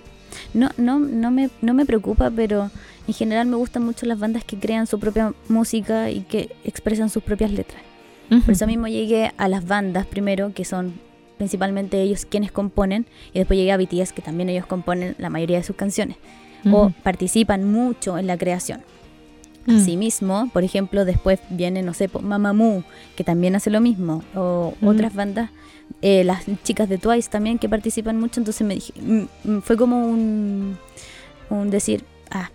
no, no, no, me, no me preocupa, pero en general me gustan mucho las bandas que crean su propia música y que expresan sus propias letras. Por eso mismo llegué a las bandas primero, que son principalmente ellos quienes componen, y después llegué a BTS, que también ellos componen la mayoría de sus canciones, o participan mucho en la creación. Mm. Asimismo, por ejemplo, después viene, no sé, Mamamoo, que también hace lo mismo, o Mm. otras bandas, eh, las chicas de Twice también que participan mucho, entonces me dije, mm, fue como un, un decir, ah,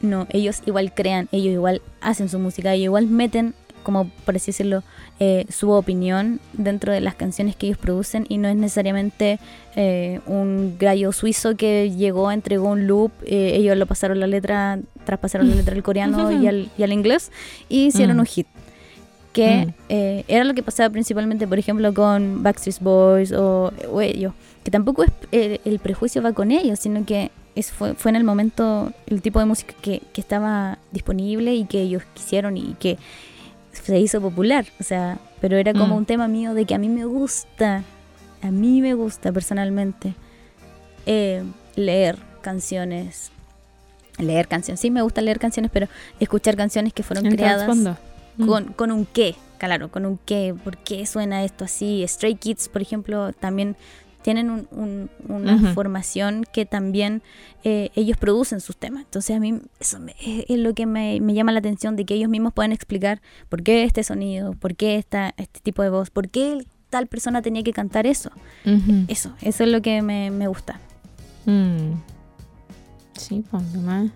no, ellos igual crean, ellos igual hacen su música, ellos igual meten, como por así decirlo, eh, su opinión dentro de las canciones que ellos producen y no es necesariamente eh, un gallo suizo que llegó, entregó un loop, eh, ellos lo pasaron la letra, traspasaron la letra al coreano y al, y al inglés y hicieron Mm. un hit. Que Mm. eh, era lo que pasaba principalmente, por ejemplo, con Backstreet Boys o, o ellos. Que tampoco es eh, el prejuicio va con ellos, sino que es, fue, fue en el momento el tipo de música que, que estaba disponible y que ellos quisieron y que se hizo popular. O sea, pero era como Mm. un tema mío de que a mí me gusta, a mí me gusta personalmente eh, leer canciones. Leer canciones, sí me gusta leer canciones, pero escuchar canciones que fueron creadas. Mm. con, con un qué, claro, con un qué, ¿por qué suena esto así? Stray Kids, por ejemplo, también tienen un- un- una formación que también eh, ellos producen sus temas. Entonces a mí eso me- es, es lo que me, me llama la atención de que ellos mismos pueden explicar por qué este sonido, por qué esta, este tipo de voz, por qué tal persona tenía que cantar eso. Eso, eso es lo que me, me gusta. Mm. Sí, pues además.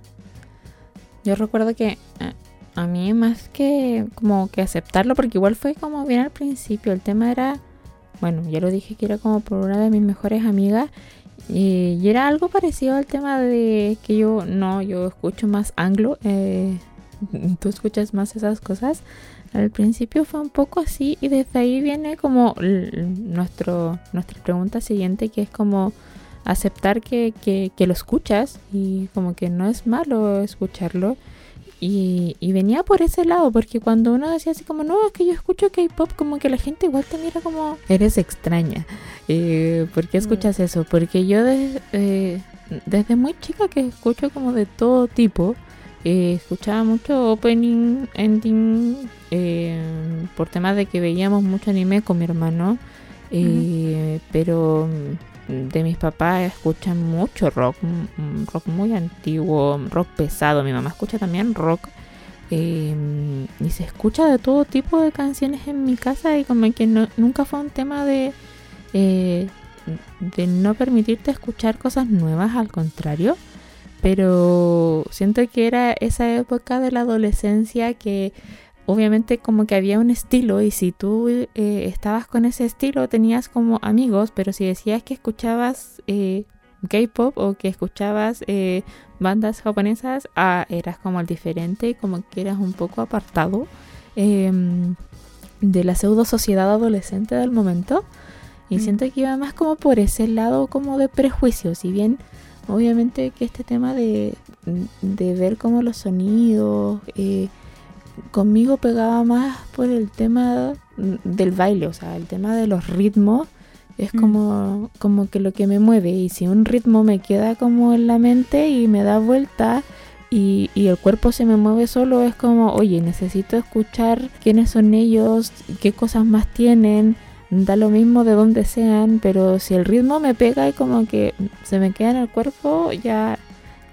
Yo recuerdo que eh, a mí más que como que aceptarlo, porque igual fue como bien al principio, el tema era, bueno, ya lo dije que era como por una de mis mejores amigas, y, y era algo parecido al tema de que yo, no, yo escucho más anglo, eh, tú escuchas más esas cosas. Al principio fue un poco así y desde ahí viene como nuestro, nuestra pregunta siguiente que es como aceptar que, que, que lo escuchas y como que no es malo escucharlo. Y, y venía por ese lado, porque cuando uno decía así como, no, es que yo escucho K-Pop, como que la gente igual te mira como, eres extraña. Eh, ¿Por qué escuchas eso? Porque yo de- eh, desde muy chica que escucho como de todo tipo, eh, escuchaba mucho opening, ending, eh, por temas de que veíamos mucho anime con mi hermano, eh, pero mm, de mis papás escuchan mucho rock, rock muy antiguo, rock pesado. Mi mamá escucha también rock. eh, y se escucha de todo tipo de canciones en mi casa y como que no- nunca fue un tema de, eh, de no permitirte escuchar cosas nuevas, al contrario. Pero siento que era esa época de la adolescencia que obviamente como que había un estilo y si tú eh, estabas con ese estilo tenías como amigos, pero si decías que escuchabas eh, K-pop o que escuchabas eh, bandas japonesas, ah, eras como el diferente y como que eras un poco apartado em, de la pseudo sociedad adolescente del momento. Y Mm. siento que iba más como por ese lado como de prejuicios, si bien obviamente que este tema de, de ver como los sonidos eh, conmigo pegaba más por el tema del baile, o sea, el tema de los ritmos es Mm. como, como que lo que me mueve y si un ritmo me queda como en la mente y me da vuelta y, y el cuerpo se me mueve solo, es como, oye, necesito escuchar quiénes son ellos, qué cosas más tienen, da lo mismo de dónde sean, pero si el ritmo me pega y como que se me queda en el cuerpo, ya,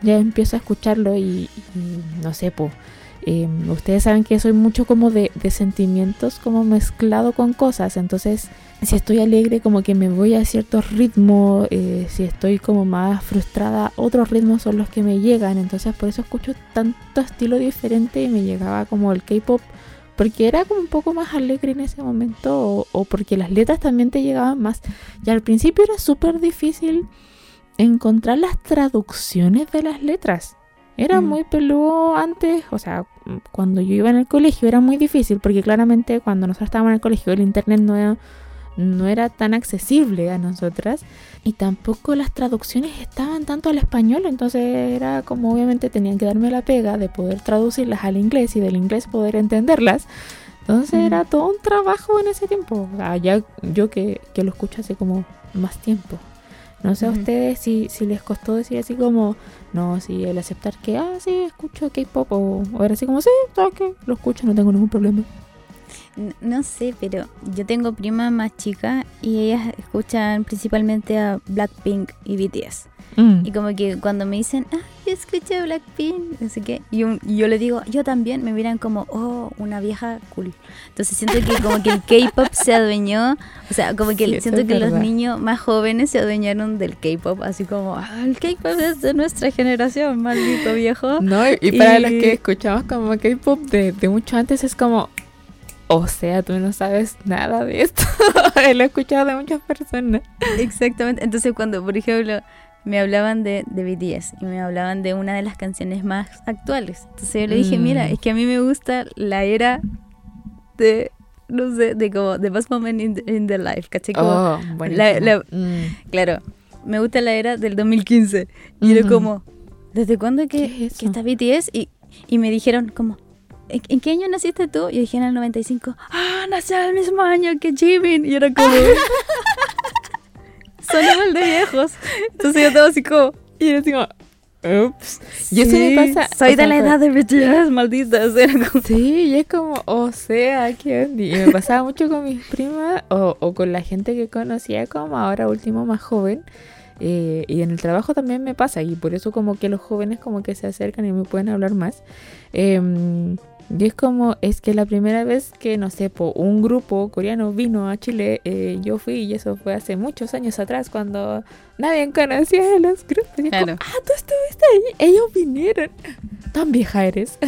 ya empiezo a escucharlo y, y no sé, pues. Ustedes saben que soy mucho como de, de sentimientos como mezclado con cosas, entonces si estoy alegre como que me voy a ciertos ritmos, eh, si estoy como más frustrada, otros ritmos son los que me llegan, entonces por eso escucho tanto estilo diferente y me llegaba como el K-Pop, porque era como un poco más alegre en ese momento o, o porque las letras también te llegaban más. Y al principio era súper difícil encontrar las traducciones de las letras. Era Mm. muy peludo antes, o sea, cuando yo iba en el colegio era muy difícil porque claramente cuando nosotros estábamos en el colegio el internet no, no era tan accesible a nosotras y tampoco las traducciones estaban tanto al español, entonces era como obviamente tenían que darme la pega de poder traducirlas al inglés y del inglés poder entenderlas. Entonces Mm. era todo un trabajo en ese tiempo. O sea, ya yo que, que lo escucho hace como más tiempo. No sé a ustedes si, si les costó decir así como, no, si el aceptar que, ah, sí, escucho K-pop, o, o era así como, sí, que lo escucho, no tengo ningún problema. No sé, pero yo tengo primas más chicas y ellas escuchan principalmente a Blackpink y BTS. Mm. Y como que cuando me dicen, ah, yo escucho a Blackpink, no sé qué, y, un- y yo le digo, yo también, me miran como, oh, una vieja cool. Entonces siento que como que el K-pop se adueñó, o sea, como que Sí, siento que los verdad. niños más jóvenes se adueñaron del K-pop, así como, ah, el K-pop es de nuestra generación, maldito viejo. No, y, y para Y- los que escuchamos como K-pop de, de mucho antes es como, o sea, tú no sabes nada de esto. lo he escuchado de muchas personas. Exactamente. Entonces cuando, por ejemplo, me hablaban de, de BTS y me hablaban de una de las canciones más actuales. Entonces yo le dije, Mm. mira, es que a mí me gusta la era de, no sé, de como, the best moment in the, in the life, ¿cachai? Como, Oh, la- la- Mm. Claro, me gusta la era del 2015. Y era Ujú. como, ¿desde cuándo que, ¿Qué es que está BTS? Y, y me dijeron como... ¿En, en qué año naciste tú? Y yo dije en el 95. ¡Ah, nací el mismo año que Jimin! Y era como... Son igual de viejos. Entonces yo estaba así como... Y así como, ups. Y eso me Sí, pasa. Soy o sea, de la edad de BTS, maldita. O sea, era como- Sí, y es como, o sea, ¿qué onda? Y me pasaba mucho con mis primas o, o con la gente que conocía como ahora último más joven. eh, y en el trabajo también me pasa y por eso como que los jóvenes como que se acercan y me pueden hablar más. Em, y es como, es que la primera vez que, no sé, po, un grupo coreano vino a Chile, eh, yo fui y eso fue hace muchos años atrás cuando nadie conocía a los grupos. Y es como, Claro. ah, tú estuviste ahí, ellos vinieron. Tan vieja eres.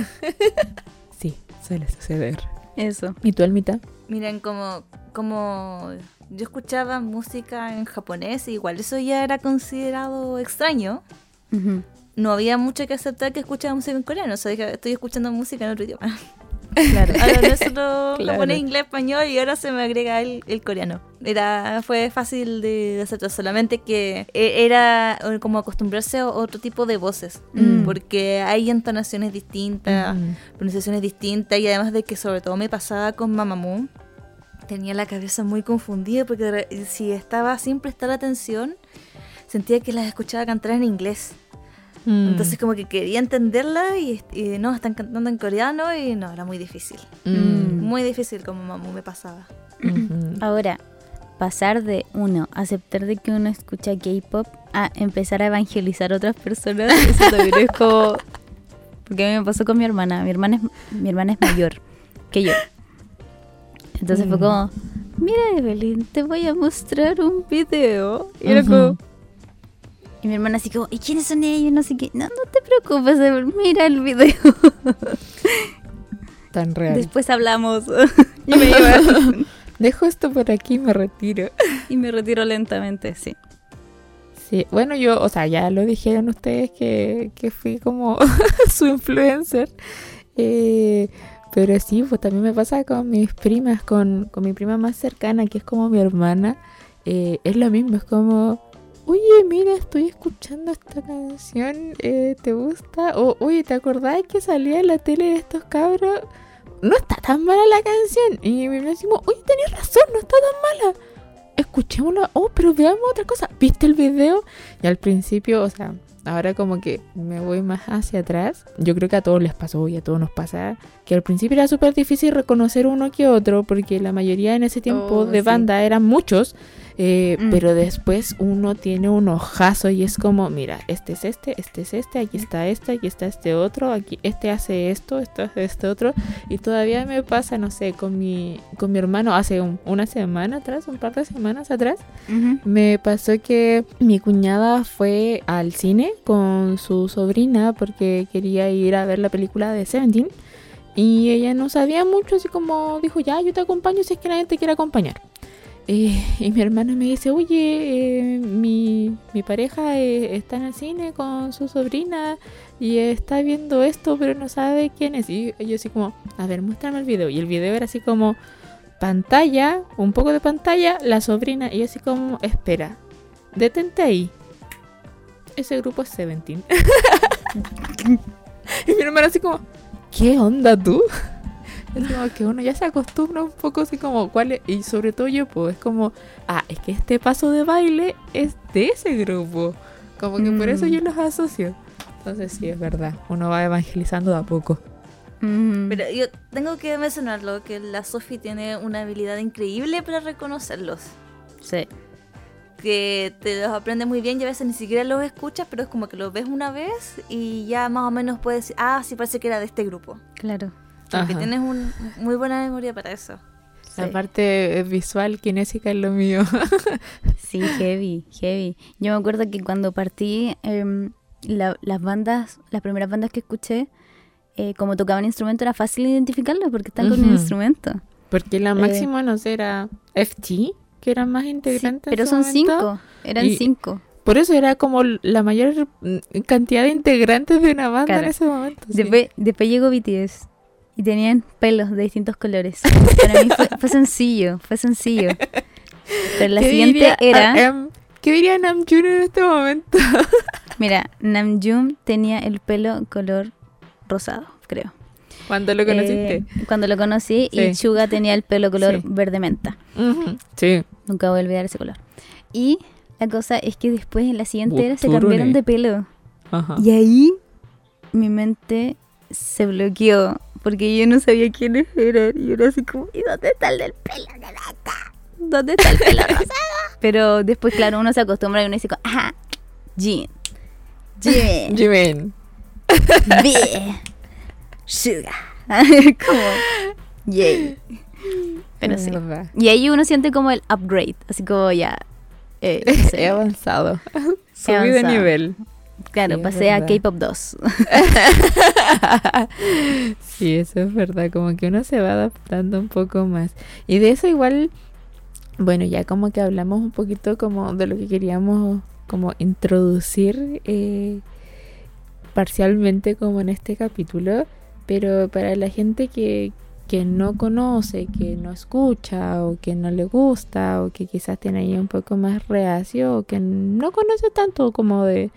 Sí, suele suceder. Eso. ¿Y tú, Almita? Miren, como, como yo escuchaba música en japonés, igual eso ya era considerado extraño. Ujú. No había mucho que aceptar que escuchaba música en coreano, o sea, dije, estoy escuchando música en otro idioma. Claro. Ahora no es solo Claro. japonés, inglés, español y ahora se me agrega el, el coreano. Era, fue fácil de de aceptar, solamente que e- era eh, como acostumbrarse a otro tipo de voces, Mm. porque hay entonaciones distintas, Ujú. pronunciaciones distintas y además de que sobre todo me pasaba con Mamamoo, tenía la cabeza muy confundida porque si estaba sin prestar atención, sentía que las escuchaba cantar en inglés. Mm. Entonces como que quería entenderla y, y no, están cantando en coreano y no, era muy difícil. Mm. Muy difícil como Mamamoo me pasaba. Ahora, pasar de uno, aceptar de que uno escucha K-pop, a empezar a evangelizar a otras personas, eso también es como... Porque a mí me pasó con mi hermana. Mi hermana es, mi hermana es mayor que yo. Entonces fue Mm. como, mira Evelyn, te voy a mostrar un video. Y era Ujú. como... Y mi hermana así como, ¿y quiénes son ellos? No sé qué. No, no te preocupes, mira el video. Tan real. Después hablamos. y me lleva Dejo esto por aquí y me retiro. y me retiro lentamente, sí. Sí, bueno, yo, o sea, ya lo dijeron ustedes que, que fui como su influencer. Eh, pero sí, pues también me pasa con mis primas, con, con mi prima más cercana, que es como mi hermana. Eh, es lo mismo, es como, oye, mira, estoy escuchando esta canción, eh, ¿te gusta? O, oye, ¿te acordás que salía en la tele de estos cabros? No está tan mala la canción. Y me decimos, oye, tenías razón, no está tan mala escuchémoslo, oh, pero veamos otra cosa. ¿Viste el video? Y al principio, o sea, ahora como que me voy más hacia atrás. Yo creo que a todos les pasó y a todos nos pasa que al principio era súper difícil reconocer uno que otro porque la mayoría en ese tiempo Oh, de sí. banda eran muchos. Eh, Mm. Pero después uno tiene un ojazo y es como, mira, este es este, este es este, aquí está este, aquí está este otro, aquí este hace esto, esto hace este otro. Y todavía me pasa, no sé, con mi, con mi hermano hace un- una semana atrás, un par de semanas atrás. Me pasó que mi cuñada fue al cine con su sobrina porque quería ir a ver la película de Seventeen y ella no sabía mucho, así como dijo, ya, yo te acompaño si es que nadie te quiere acompañar. Y mi hermana me dice, oye, eh, mi, mi pareja eh, está en el cine con su sobrina y está viendo esto, pero no sabe quién es. Y yo así como, a ver, muéstrame el video. Y el video era así como pantalla, un poco de pantalla, la sobrina. Y así como, espera, detente ahí. Ese grupo es Seventeen. y mi hermana así como, ¿qué onda tú? Es como que uno ya se acostumbra un poco así como cuál es, y sobre todo yo pues es como, ah, es que este paso de baile es de ese grupo. Como que por eso Mm. yo los asocio. Entonces sí, es verdad, uno va evangelizando de a poco. Ujú. Pero yo tengo que mencionarlo, que la Sophie tiene una habilidad increíble para reconocerlos. Sí. Que te los aprende muy bien y a veces ni siquiera los escuchas, pero es como que los ves una vez y ya más o menos puedes decir, ah, sí parece que era de este grupo. Claro. Porque Ajá. tienes un, muy buena memoria para eso. Sí. La parte eh, visual, kinésica es lo mío. Sí, heavy, heavy. Yo me acuerdo que cuando partí, em, la- las bandas, las primeras bandas que escuché, eh, como tocaban instrumento, era fácil identificarlos porque están con un Ujú. instrumento. Porque la Eh. máxima, no sé, era FT, que eran más Sí, integrantes. en pero su son momento. cinco, eran Y- cinco. Por eso era como la mayor mm, cantidad de integrantes de una banda Claro. en ese momento. sí. Después, después llegó BTS y tenían pelos de distintos colores. Para mí fue, fue sencillo, fue sencillo. Pero la ¿Qué siguiente era, RM? ¿Qué diría Namjoon en este momento? mira, Namjoon tenía el pelo color rosado, creo. Cuando lo conociste. Eh, cuando lo conocí y. Chuga tenía el pelo color Sí. verde menta. Sí. Nunca voy a olvidar ese color. Y la cosa es que después en la siguiente era se Buturune. cambiaron de pelo. Ajá. Y ahí mi mente se bloqueó porque yo no sabía quiénes eran. Y era así como, ¿y dónde está el del pelo naranja? ¿Dónde está el pelo rosado? Pero después, claro, uno se acostumbra y uno dice, como, ajá, Jin, Jin, Jimin. B, Suga. como, yay. Pero sí. Y ahí uno siente como el upgrade, así como ya. eh, no sé, He avanzado. Subí de avanzado. nivel. Claro, sí, pasé a. K-pop 2. sí, eso es verdad, como que uno se va adaptando un poco más. Y de eso igual, bueno, ya como que hablamos un poquito como de lo que queríamos como introducir eh, parcialmente como en este capítulo, pero para la gente que, que no conoce, que no escucha o que no le gusta o que quizás tiene ahí un poco más reacio o que no conoce tanto como de,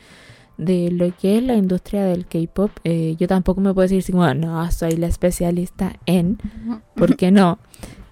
de lo que es la industria del K-pop, eh, yo tampoco me puedo decir como, no, soy la especialista en, porque no.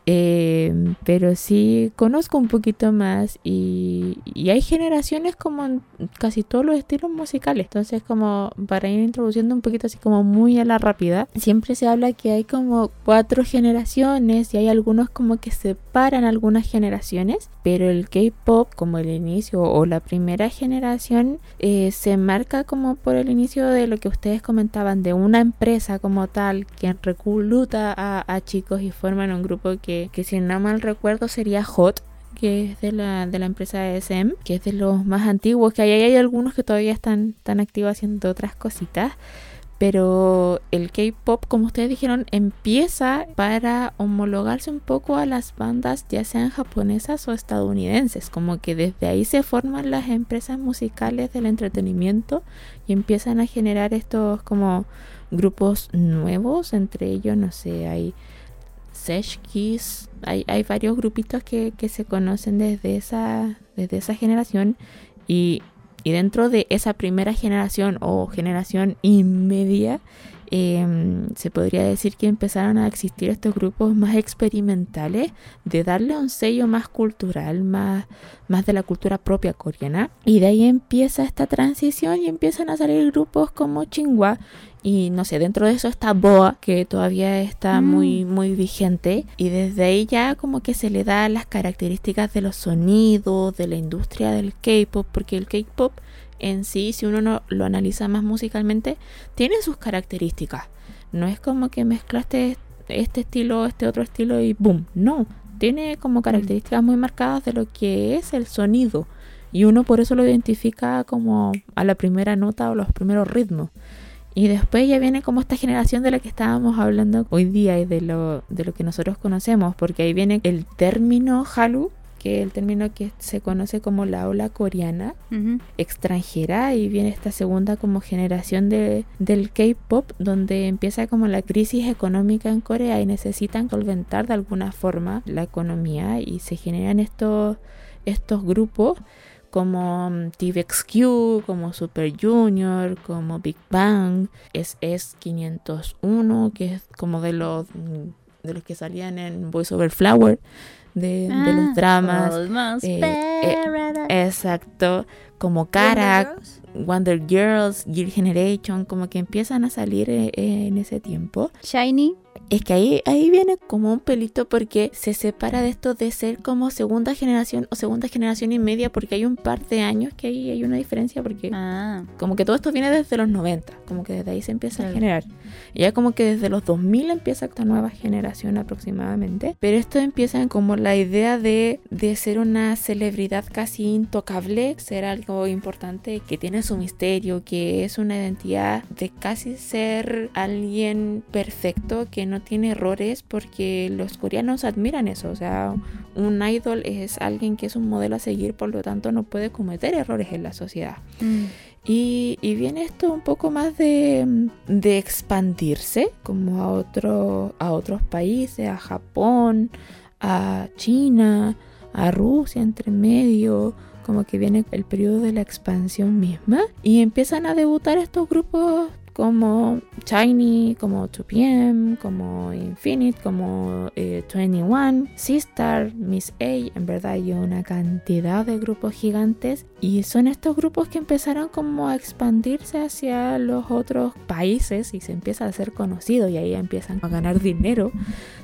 Eh, pero sí conozco un poquito más y, y hay generaciones como en casi todos los estilos musicales. Entonces como para ir introduciendo un poquito así como muy a la rápida, siempre se habla que hay como cuatro generaciones y hay algunos como que separan algunas generaciones, pero el K-Pop como el inicio o la primera generación eh, se marca como por el inicio de lo que ustedes comentaban, de una empresa como tal que recluta a, a chicos y forman un grupo que, que si no mal recuerdo sería Hot que es de la, de la empresa SM, que es de los más antiguos, que ahí hay algunos que todavía están, están activos haciendo otras cositas. Pero el K-pop, como ustedes dijeron, empieza para homologarse un poco a las bandas, ya sean japonesas o estadounidenses. Como que desde ahí se forman las empresas musicales del entretenimiento y empiezan a generar estos como grupos nuevos. Entre ellos, no sé, hay Sesh Kiss, hay, varios grupitos que, se conocen desde esa, desde esa generación y, dentro de esa primera generación o generación y media em, se podría decir que empezaron a existir estos grupos más experimentales de darle un sello más cultural, más, más de la cultura propia coreana. Y de ahí empieza esta transición y empiezan a salir grupos como Chingwa y no sé, dentro de eso está Boa, que todavía está Mm. muy, muy vigente. Y desde ahí ya como que se le da las características de los sonidos, de la industria del K-pop, porque el K-pop en sí, si uno no lo analiza más musicalmente, tiene sus características. No es como que mezclaste este estilo, este otro estilo y boom. No, tiene como características muy marcadas de lo que es el sonido. Y uno por eso lo identifica como a la primera nota o los primeros ritmos. Y después ya viene como esta generación de la que estábamos hablando hoy día y de lo, de lo que nosotros conocemos, porque ahí viene el término Halu, que es el término que se conoce como la ola coreana extranjera y viene esta segunda como generación de, del K-pop donde empieza como la crisis económica en Corea y necesitan solventar de alguna forma la economía y se generan estos, estos grupos como mm, TVXQ, como Super Junior, como Big Bang, SS 501, que es como de los mm, de los que salían en Voice Over Flower, de, de Ah, los dramas. Eh, eh. Exacto, como Karak, Wonder Girls, Gear Generation, como que empiezan a salir eh, en ese tiempo. Shiny. Es que ahí, ahí viene como un pelito porque se separa de esto de ser como segunda generación o segunda generación y media porque hay un par de años que ahí hay una diferencia porque Ah, como que todo esto viene desde los 90, como que desde ahí se empieza a generar. Ya como que desde los 2000 empieza esta nueva generación aproximadamente. Pero esto empieza como la idea de, de ser una celebridad casi intocable, ser algo importante que tiene su misterio, que es una identidad de casi ser alguien perfecto, que no tiene errores, porque los coreanos admiran eso. O sea, un idol es alguien que es un modelo a seguir, por lo tanto no puede cometer errores en la sociedad. mm, Y, viene esto un poco más de, de expandirse como a, otro, a otros países, a Japón, a China, a Rusia entre medio, como que viene el periodo de la expansión misma. Y empiezan a debutar estos grupos como Shiny, como 2PM, como Infinite, como eh, 21, Sistar, Miss A, en verdad hay una cantidad de grupos gigantes y son estos grupos que empezaron como a expandirse hacia los otros países y se empieza a hacer conocido y ahí empiezan a ganar dinero.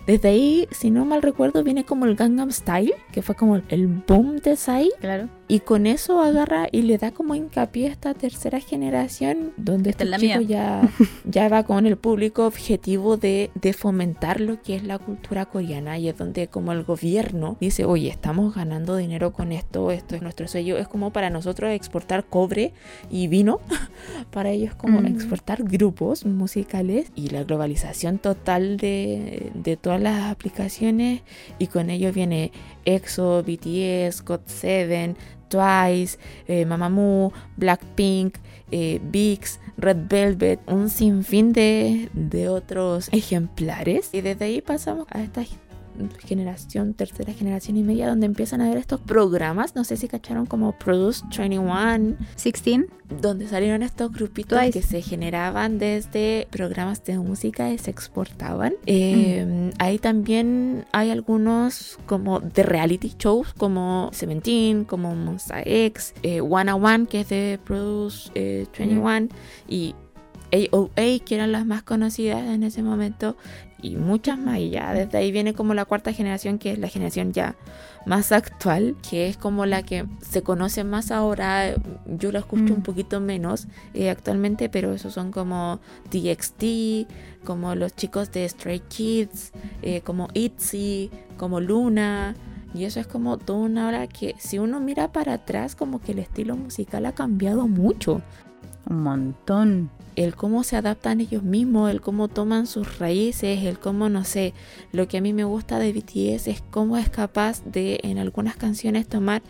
Desde ahí, si no mal recuerdo, viene como el Gangnam Style, que fue como el boom de Psy claro. y con eso agarra y le da como hincapié a esta tercera generación, donde Esta este es la chico ya, ya va con el público objetivo de, de fomentar lo que es la cultura coreana. Y es donde como el gobierno dice, oye, estamos ganando dinero con esto, esto es nuestro sello. Es como para nosotros exportar cobre y vino. para ellos como Mm. exportar grupos musicales y la globalización total de, de todas las aplicaciones. Y con ello viene EXO, BTS, GOT7, Twice, eh, Mamamoo, Blackpink, eh, VIX, Red Velvet, un sinfín de, de otros ejemplares. Y desde ahí pasamos a esta generación, tercera generación y media, donde empiezan a ver estos programas. No sé si cacharon como Produce 21, 16. donde salieron estos grupitos Twice. que se generaban desde programas de música y se exportaban. Eh, Ahí también hay algunos como de reality shows como Seventeen, como Monsta X, eh, One One que es de Produce eh, 21 y AOA que eran las más conocidas en ese momento y muchas más y ya desde ahí viene como la cuarta generación que es la generación ya más actual que es como la que se conoce más ahora yo la escucho Mm. un poquito menos eh, actualmente pero esos son como TXT como los chicos de Stray Kids eh, como ITZY como Luna y eso es como toda una hora que si uno mira para atrás como que el estilo musical ha cambiado mucho Un montón. El cómo se adaptan ellos mismos, el cómo toman sus raíces, el cómo, no sé, lo que a mí me gusta de BTS es cómo es capaz de en algunas canciones tomar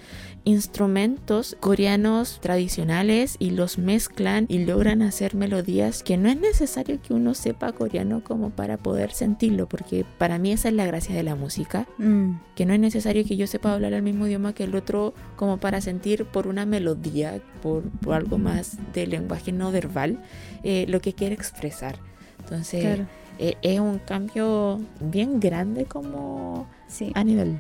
instrumentos coreanos tradicionales y los mezclan y logran hacer melodías que no es necesario que uno sepa coreano como para poder sentirlo, porque para mí esa es la gracia de la música, Mm, que no es necesario que yo sepa hablar el mismo idioma que el otro como para sentir por una melodía, por, por algo más de lenguaje no verbal, eh, lo que quiere expresar. Entonces, Claro. eh, es un cambio bien grande como Sí. a nivel.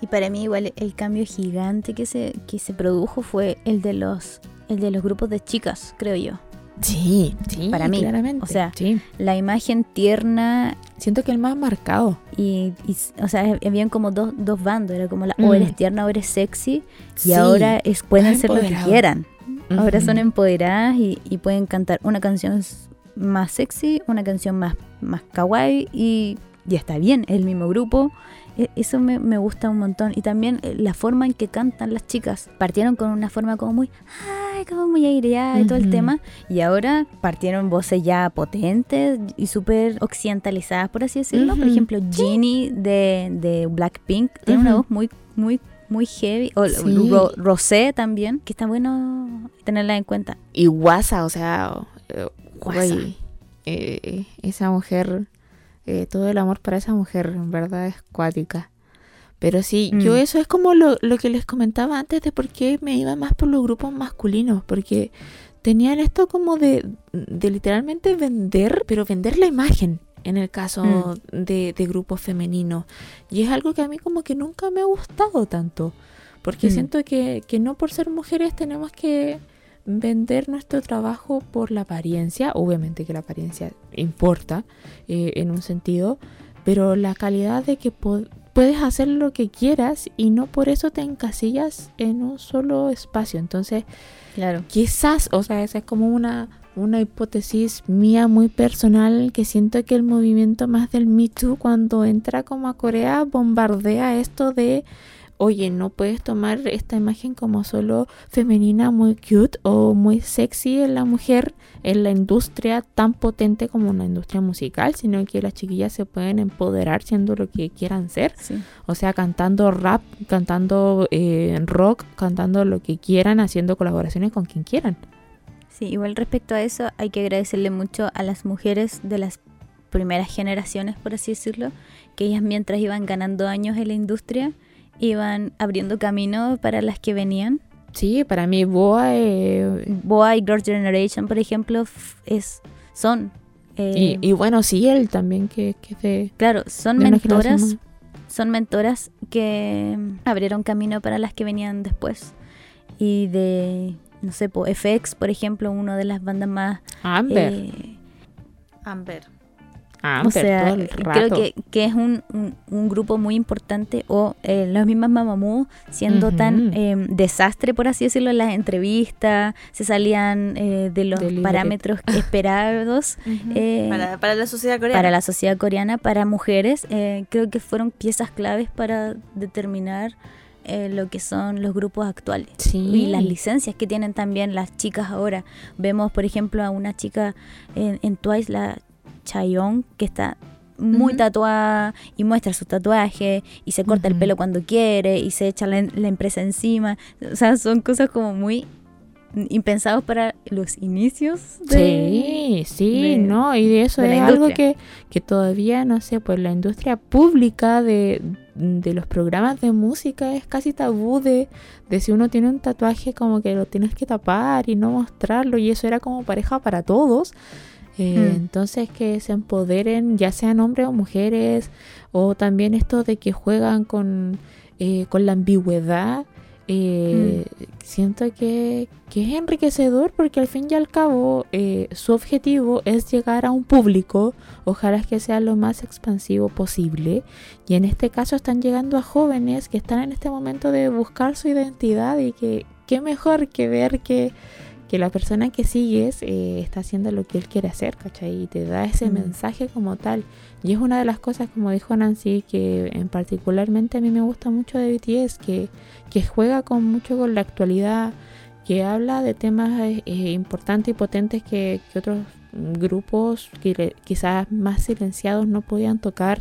Y para mí igual el cambio gigante que se, que se produjo fue el de los el de los grupos de chicas, creo yo. Sí, sí, Para mí, claramente. o sea, sí. La imagen tierna siento que el más marcado. y, y, o sea, habían como dos, dos bandos, era como la o Mm. eres tierna o eres sexy y Sí, ahora es, pueden ser lo que quieran. Ahora son empoderadas y, y pueden cantar una canción más sexy, una canción más, más kawaii y ya está bien, es el mismo grupo. E- Eso me, me gusta un montón. Y también eh, la forma en que cantan las chicas. Partieron con una forma como muy, ay, como muy aireada y todo el tema. Y ahora partieron voces ya potentes y súper occidentalizadas, por así decirlo. Por ejemplo, Ginny de, de Blackpink tiene una voz muy, muy, muy heavy. O Sí. Ro- Rosé también, que está bueno tenerla en cuenta. Y Guasa, o sea, eh, Guasa. eh, esa mujer, eh, todo el amor para esa mujer, en verdad es cuática. Pero sí, yo Mm. eso es como lo, lo que les comentaba antes de por qué me iba más por los grupos masculinos, porque tenían esto como de, de literalmente vender, pero vender la imagen en el caso de, de grupos femeninos. Y es algo que a mí como que nunca me ha gustado tanto, porque Mm. siento que, que no por ser mujeres tenemos que vender nuestro trabajo por la apariencia, obviamente que la apariencia importa eh, en un sentido, pero la calidad de que puedes hacer lo que quieras y no por eso te encasillas en un solo espacio. Entonces, Claro. quizás, o sea, esa es como una, una hipótesis mía muy personal que siento que el movimiento más del Me Too cuando entra como a Corea bombardea esto de oye, no puedes tomar esta imagen como solo femenina, muy cute o muy sexy en la mujer en la industria tan potente como una industria musical, sino que las chiquillas se pueden empoderar siendo lo que quieran ser. Sí. O sea, cantando rap, cantando eh, rock, cantando lo que quieran, haciendo colaboraciones con quien quieran. Sí, igual respecto a eso hay que agradecerle mucho a las mujeres de las primeras generaciones, por así decirlo, que ellas mientras iban ganando años en la industria, iban abriendo camino para las que venían. Sí, para mí Boa eh, Boa y Girls' Generation, por ejemplo, es, son... eh, y, y bueno, sí, él también que, que de, claro, son de mentoras, son mentoras que abrieron camino para las que venían después. Y de, no sé, po, FX, por ejemplo, una de las bandas más... Amber, eh, Amber. Amber o sea, todo el creo que, que es un, un- un grupo muy importante o eh, las mismas Mamamoo siendo tan eh, desastre, por así decirlo, en las entrevistas, se salían eh, de los parámetros esperados eh, para, para la sociedad coreana. para la sociedad coreana, para mujeres. eh, creo que fueron piezas claves para determinar eh, lo que son los grupos actuales. Sí. Y las licencias que tienen también las chicas ahora. Vemos, por ejemplo, a una chica en, en Twice, la Chayoung, que está muy tatuada y muestra su tatuaje y se corta el pelo cuando quiere y se echa la, la empresa encima. O sea, son cosas como muy impensados para los inicios de... Sí, sí, de- no, y de eso de es algo que, que todavía, no sé, pues la industria pública de, de los programas de música es casi tabú de, de si uno tiene un tatuaje como que lo tienes que tapar y no mostrarlo, y eso era como pareja para todos. Eh, Mm. Entonces que se empoderen, ya sean hombres o mujeres, o también esto de que juegan con, eh, con la ambigüedad. eh, Siento que, que es enriquecedor porque al fin y al cabo eh, su objetivo es llegar a un público, ojalá que sea lo más expansivo posible. Y en este caso están llegando a jóvenes que están en este momento de buscar su identidad y que qué mejor que ver que, que la persona que sigues eh, está haciendo lo que él quiere hacer, ¿cachai? Y te da ese Mm. mensaje como tal. Y es una de las cosas, como dijo Nancy, que en particularmente a mí me gusta mucho de BTS, que, que juega con mucho con la actualidad, que habla de temas eh, eh, importantes y potentes que, que otros grupos que quizás más silenciados no podían tocar,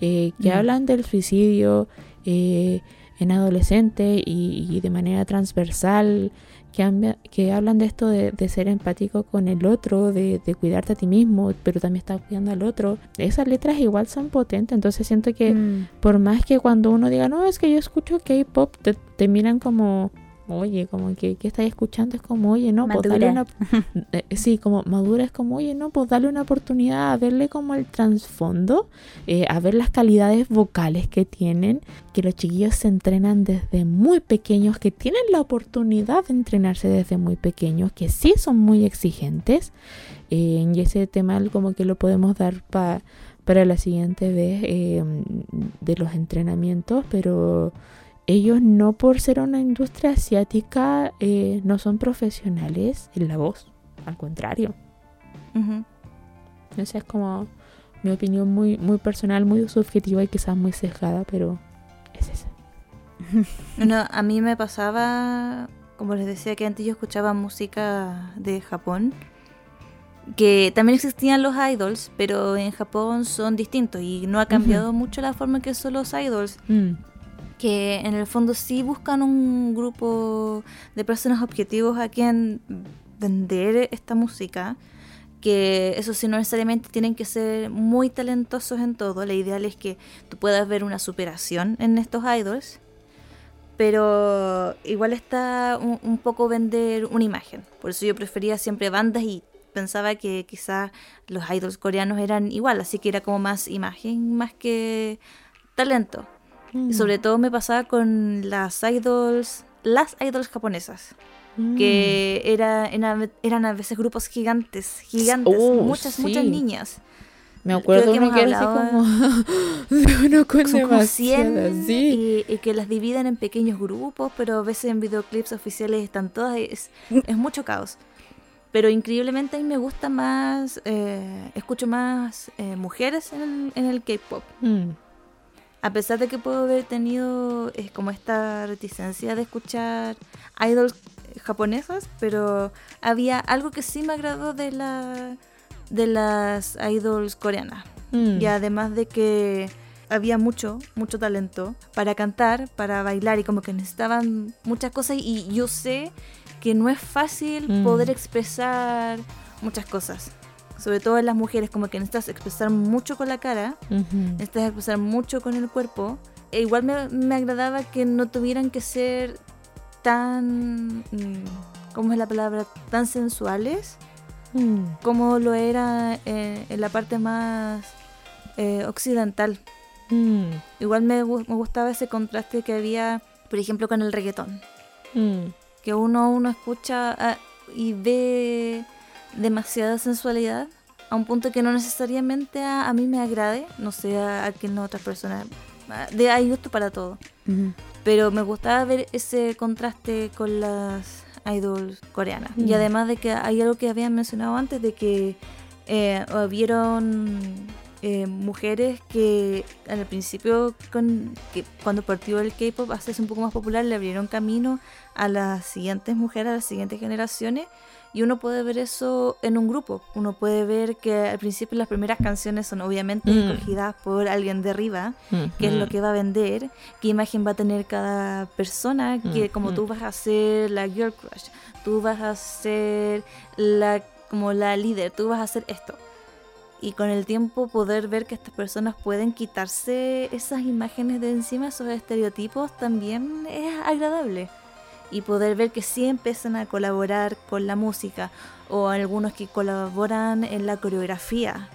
eh, que Mm. hablan del suicidio en adolescentes y, y de manera transversal, que, hablan de esto de, de ser empático con el otro, de, de cuidarte a ti mismo, pero también estar cuidando al otro. Esas letras igual son potentes, entonces siento que Mm, por más que cuando uno diga, no, es que yo escucho K-pop, te, te miran como, oye, como que, ¿qué estáis escuchando? Es como, oye, no, pues dale una... Eh, sí, como madura es como, oye, no, pues dale una oportunidad a verle como el trasfondo, eh, a ver las calidades vocales que tienen, que los chiquillos se entrenan desde muy pequeños, que tienen la oportunidad de entrenarse desde muy pequeños, que sí son muy exigentes. Eh, y ese tema como que lo podemos dar para la siguiente vez de los entrenamientos, pero ellos no por ser una industria asiática eh, no son profesionales en la voz, al contrario. Esa es como mi opinión muy, muy personal, muy subjetiva y quizás muy sesgada, pero es esa. no, a mí me pasaba, como les decía que antes yo escuchaba música de Japón, que también existían los idols, pero en Japón son distintos y no ha cambiado mucho la forma que son los idols. Mm que en el fondo sí buscan un grupo de personas objetivos a quien vender esta música, que eso sí no necesariamente tienen que ser muy talentosos en todo, la ideal es que tú puedas ver una superación en estos idols, pero igual está un, poco vender una imagen, por eso yo prefería siempre bandas y pensaba que quizás los idols coreanos eran igual, así que era como más imagen más que talento. Y sobre todo me pasaba con las idols, las idols japonesas. Que mm. era, eran a veces grupos gigantes, gigantes, oh, muchas, muchas niñas. Me acuerdo que, uno que era así como uno con y, y, que las dividen en pequeños grupos, pero a veces en videoclips oficiales están todas, es, es mucho caos. Pero increíblemente a mí me gusta más, eh, escucho más eh, mujeres en el, en el K-pop. Mm a pesar de que puedo haber tenido es como esta reticencia de escuchar idols japonesas, pero había algo que sí me agradó de la de las idols coreanas. Mm. Y además de que había mucho, mucho talento para cantar, para bailar y como que necesitaban muchas cosas y yo sé que no es fácil mm. poder expresar muchas cosas sobre todo en las mujeres, como que necesitas expresar mucho con la cara, necesitas expresar mucho con el cuerpo. E igual me, agradaba que no tuvieran que ser tan, mm, ¿cómo es la palabra? Tan sensuales mm. como lo era eh, en la parte más eh, occidental. Mm. Igual me, me, gustaba ese contraste que había, por ejemplo, con el reggaetón. Que uno, uno escucha ah, y ve demasiada sensualidad a un punto que no necesariamente a, mí me agrade, no sé a, a quien otras personas. De, hay gusto para todo. Pero me gustaba ver ese contraste con las idols coreanas. Y además de que hay algo que habían mencionado antes, de que eh, vieron eh, mujeres que al principio, con, que cuando partió el K-pop a hacerse un poco más popular, le abrieron camino a las siguientes mujeres, a las siguientes generaciones. Y uno puede ver eso en un grupo. Uno puede ver que al principio las primeras canciones son obviamente mm. escogidas por alguien de arriba, qué es lo que va a vender, qué imagen va a tener cada persona, que como tú vas a ser la girl crush, tú vas a ser la como la líder, tú vas a hacer esto. Y con el tiempo poder ver que estas personas pueden quitarse esas imágenes de encima, esos estereotipos, también es agradable y poder ver que sí empiezan a colaborar con la música o algunos que colaboran en la coreografía.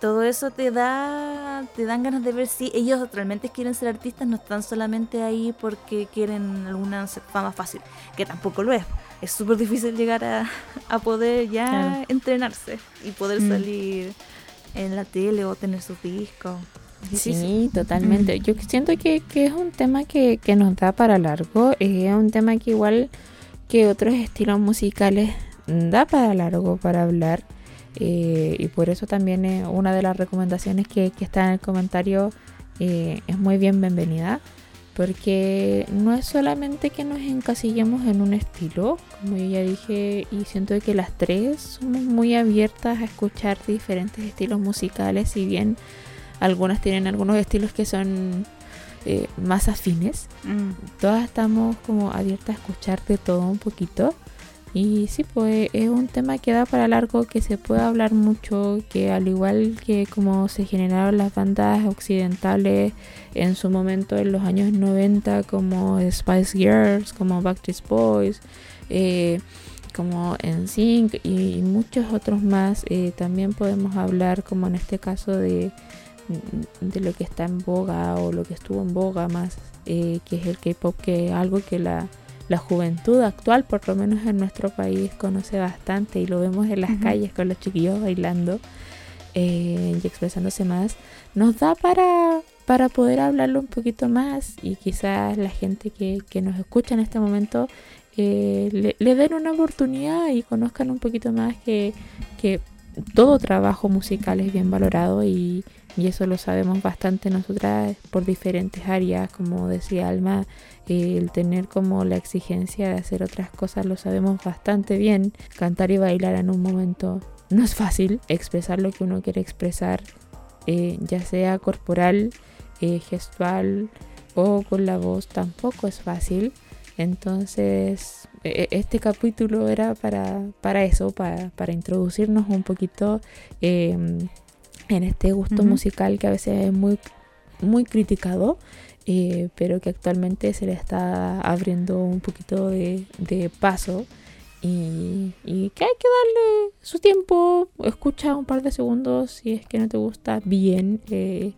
Todo eso te da te dan ganas de ver si ellos realmente quieren ser artistas, no están solamente ahí porque quieren alguna fama fácil, que tampoco lo es. Es súper difícil llegar a, poder ya entrenarse y poder mm. salir en la tele o tener sus discos. Sí, totalmente. Yo siento que, es un tema que, nos da para largo. Es un tema que igual que otros estilos musicales da para largo para hablar. Eh, y por eso también es una de las recomendaciones que, está en el comentario eh, es muy bien bienvenida. Porque no es solamente que nos encasillemos en un estilo, como yo ya dije, y siento que las tres somos muy abiertas a escuchar diferentes estilos musicales, si bien algunas tienen algunos estilos que son eh, más afines. Mm. Todas estamos como abiertas a escuchar de todo un poquito. Y sí, pues es un tema que da para largo, que se puede hablar mucho, que al igual que como se generaron las bandas occidentales en su momento en los años 90, como Spice Girls, como Backstreet Boys, eh, como NSYNC y muchos otros más, eh, también podemos hablar como en este caso de, de lo que está en boga o lo que estuvo en boga más, eh, que es el K-Pop, que es algo que la la juventud actual, por lo menos en nuestro país, conoce bastante y lo vemos en las calles con los chiquillos bailando eh, y expresándose más, nos da para, para poder hablarlo un poquito más y quizás la gente que, que nos escucha en este momento eh, le, den una oportunidad y conozcan un poquito más que, que todo trabajo musical es bien valorado y, y eso lo sabemos bastante nosotras por diferentes áreas, como decía Alma, el tener como la exigencia de hacer otras cosas lo sabemos bastante bien. Cantar y bailar en un momento no es fácil, expresar lo que uno quiere expresar, eh, ya sea corporal, eh, gestual o con la voz, tampoco es fácil. Entonces, e, e, este capítulo era para, para eso, para, para introducirnos un poquito em, en este gusto musical que a veces es muy, muy criticado, eh, pero que actualmente se le está abriendo un poquito de, paso. Y, que hay que darle su tiempo, escucha un par de segundos si es que no te gusta bien, eh,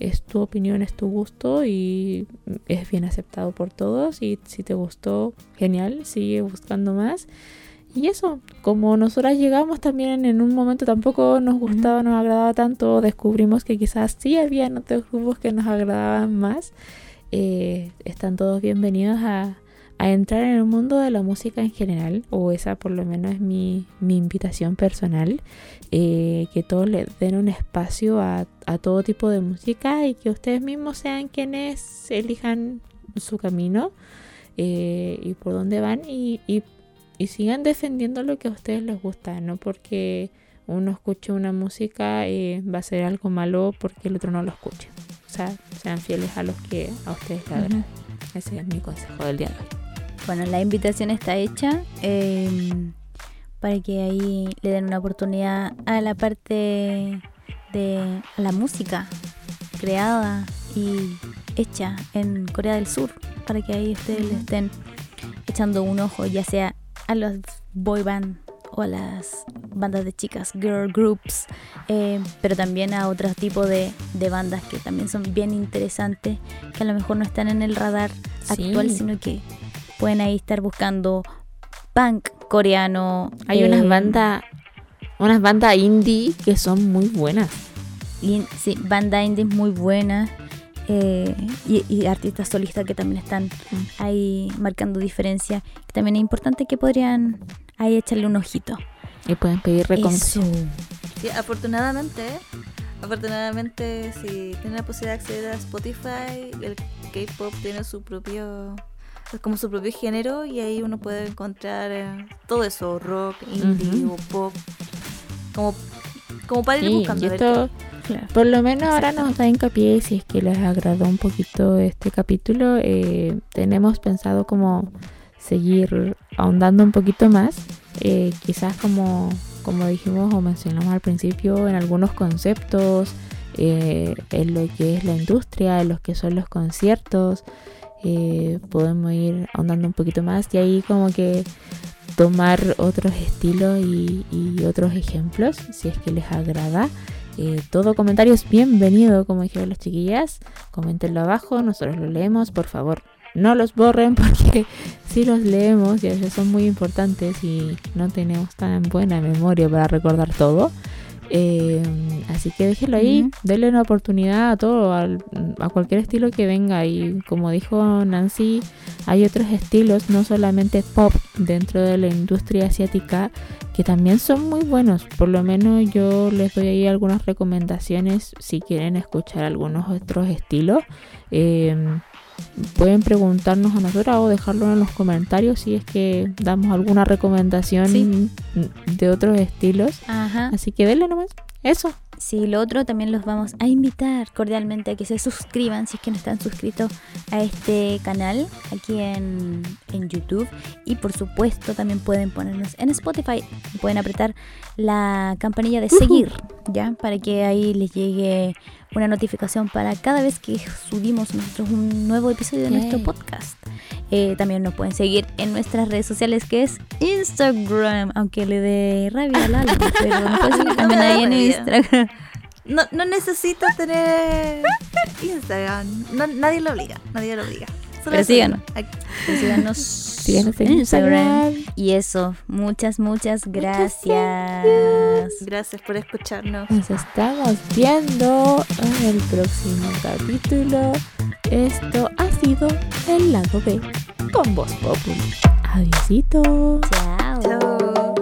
es tu opinión, es tu gusto y es bien aceptado por todos y si te gustó, genial, sigue buscando más. Y eso, como nosotras llegamos también en un momento tampoco nos gustaba, nos agradaba tanto, descubrimos que quizás sí había otros grupos que nos agradaban más. Eh, están todos bienvenidos a, entrar en el mundo de la música en general, o esa por lo menos es mi, invitación personal, eh, que todos le den un espacio a, todo tipo de música y que ustedes mismos sean quienes elijan su camino eh, y por dónde van y, y y sigan defendiendo lo que a ustedes les gusta, no porque uno escuche una música eh, va a ser algo malo porque el otro no lo escuche. O sea, sean fieles a los que a ustedes les Ese es mi consejo del día de hoy. Bueno, la invitación está hecha em, para que ahí le den una oportunidad a la parte de la música creada y hecha en Corea del Sur, para que ahí ustedes le estén echando un ojo, ya sea a los boy band o a las bandas de chicas, girl groups, eh, pero también a otros tipos de, bandas que también son bien interesantes, que a lo mejor no están en el radar actual, sino que pueden ahí estar buscando punk coreano. Hay unas eh, bandas, unas bandas indie que son muy buenas. Sí, bandas indie muy buenas. Eh, y, artistas solistas que también están mm. ahí marcando diferencia. También es importante que podrían ahí echarle un ojito. Y pueden pedir recompensa. Sí, afortunadamente, afortunadamente, si tienen la posibilidad de acceder a Spotify, el K-pop tiene su propio como su propio género y ahí uno puede encontrar eh, todo eso, rock, indie o pop, como, como para ir buscando. Por lo menos ahora nos da hincapié si es que les agradó un poquito este capítulo. Eh, tenemos pensado como seguir ahondando un poquito más. Eh, quizás como, como dijimos o mencionamos al principio, en algunos conceptos, eh, en lo que es la industria, en lo que son los conciertos. podemos ir ahondando un poquito más y ahí como que tomar otros estilos y, y otros ejemplos si es que les agrada. Eh, todo comentario es bienvenido, como dijeron las chiquillas. Coméntenlo abajo, nosotros lo leemos, por favor. No los borren porque si los leemos y a veces son muy importantes y no tenemos tan buena memoria para recordar todo. Eh, así que déjenlo ahí, denle una oportunidad a todo, a cualquier estilo que venga. Y como dijo Nancy, hay otros estilos, no solamente pop, dentro de la industria asiática, que también son muy buenos. Por lo menos yo les doy ahí algunas recomendaciones si quieren escuchar algunos otros estilos. Eh, pueden preguntarnos a nosotros o dejarlo en los comentarios si es que damos alguna recomendación de otros estilos. Así que denle nomás. Eso. Sí, lo otro también los vamos a invitar cordialmente a que se suscriban si es que no están suscritos a este canal aquí en, en YouTube. Y por supuesto también pueden ponernos en Spotify. Pueden apretar la campanilla de seguir, ¿ya? Para que ahí les llegue una notificación para cada vez que subimos nosotros un nuevo episodio de nuestro podcast. Eh, también nos pueden seguir en nuestras redes sociales que es Instagram, aunque le dé rabia a Lalo, pero nos pueden seguir No también da ahí en. Instagram. No, no necesito tener Instagram. No, nadie lo obliga. Nadie lo obliga. Pero síganos. Aquí. Síganos, Síganos en Instagram. Instagram. Y eso, muchas, muchas gracias. Gracias por escucharnos. Nos estamos viendo en el próximo capítulo. Esto ha sido el lado B con Voz Populi. Adiósito. Chao.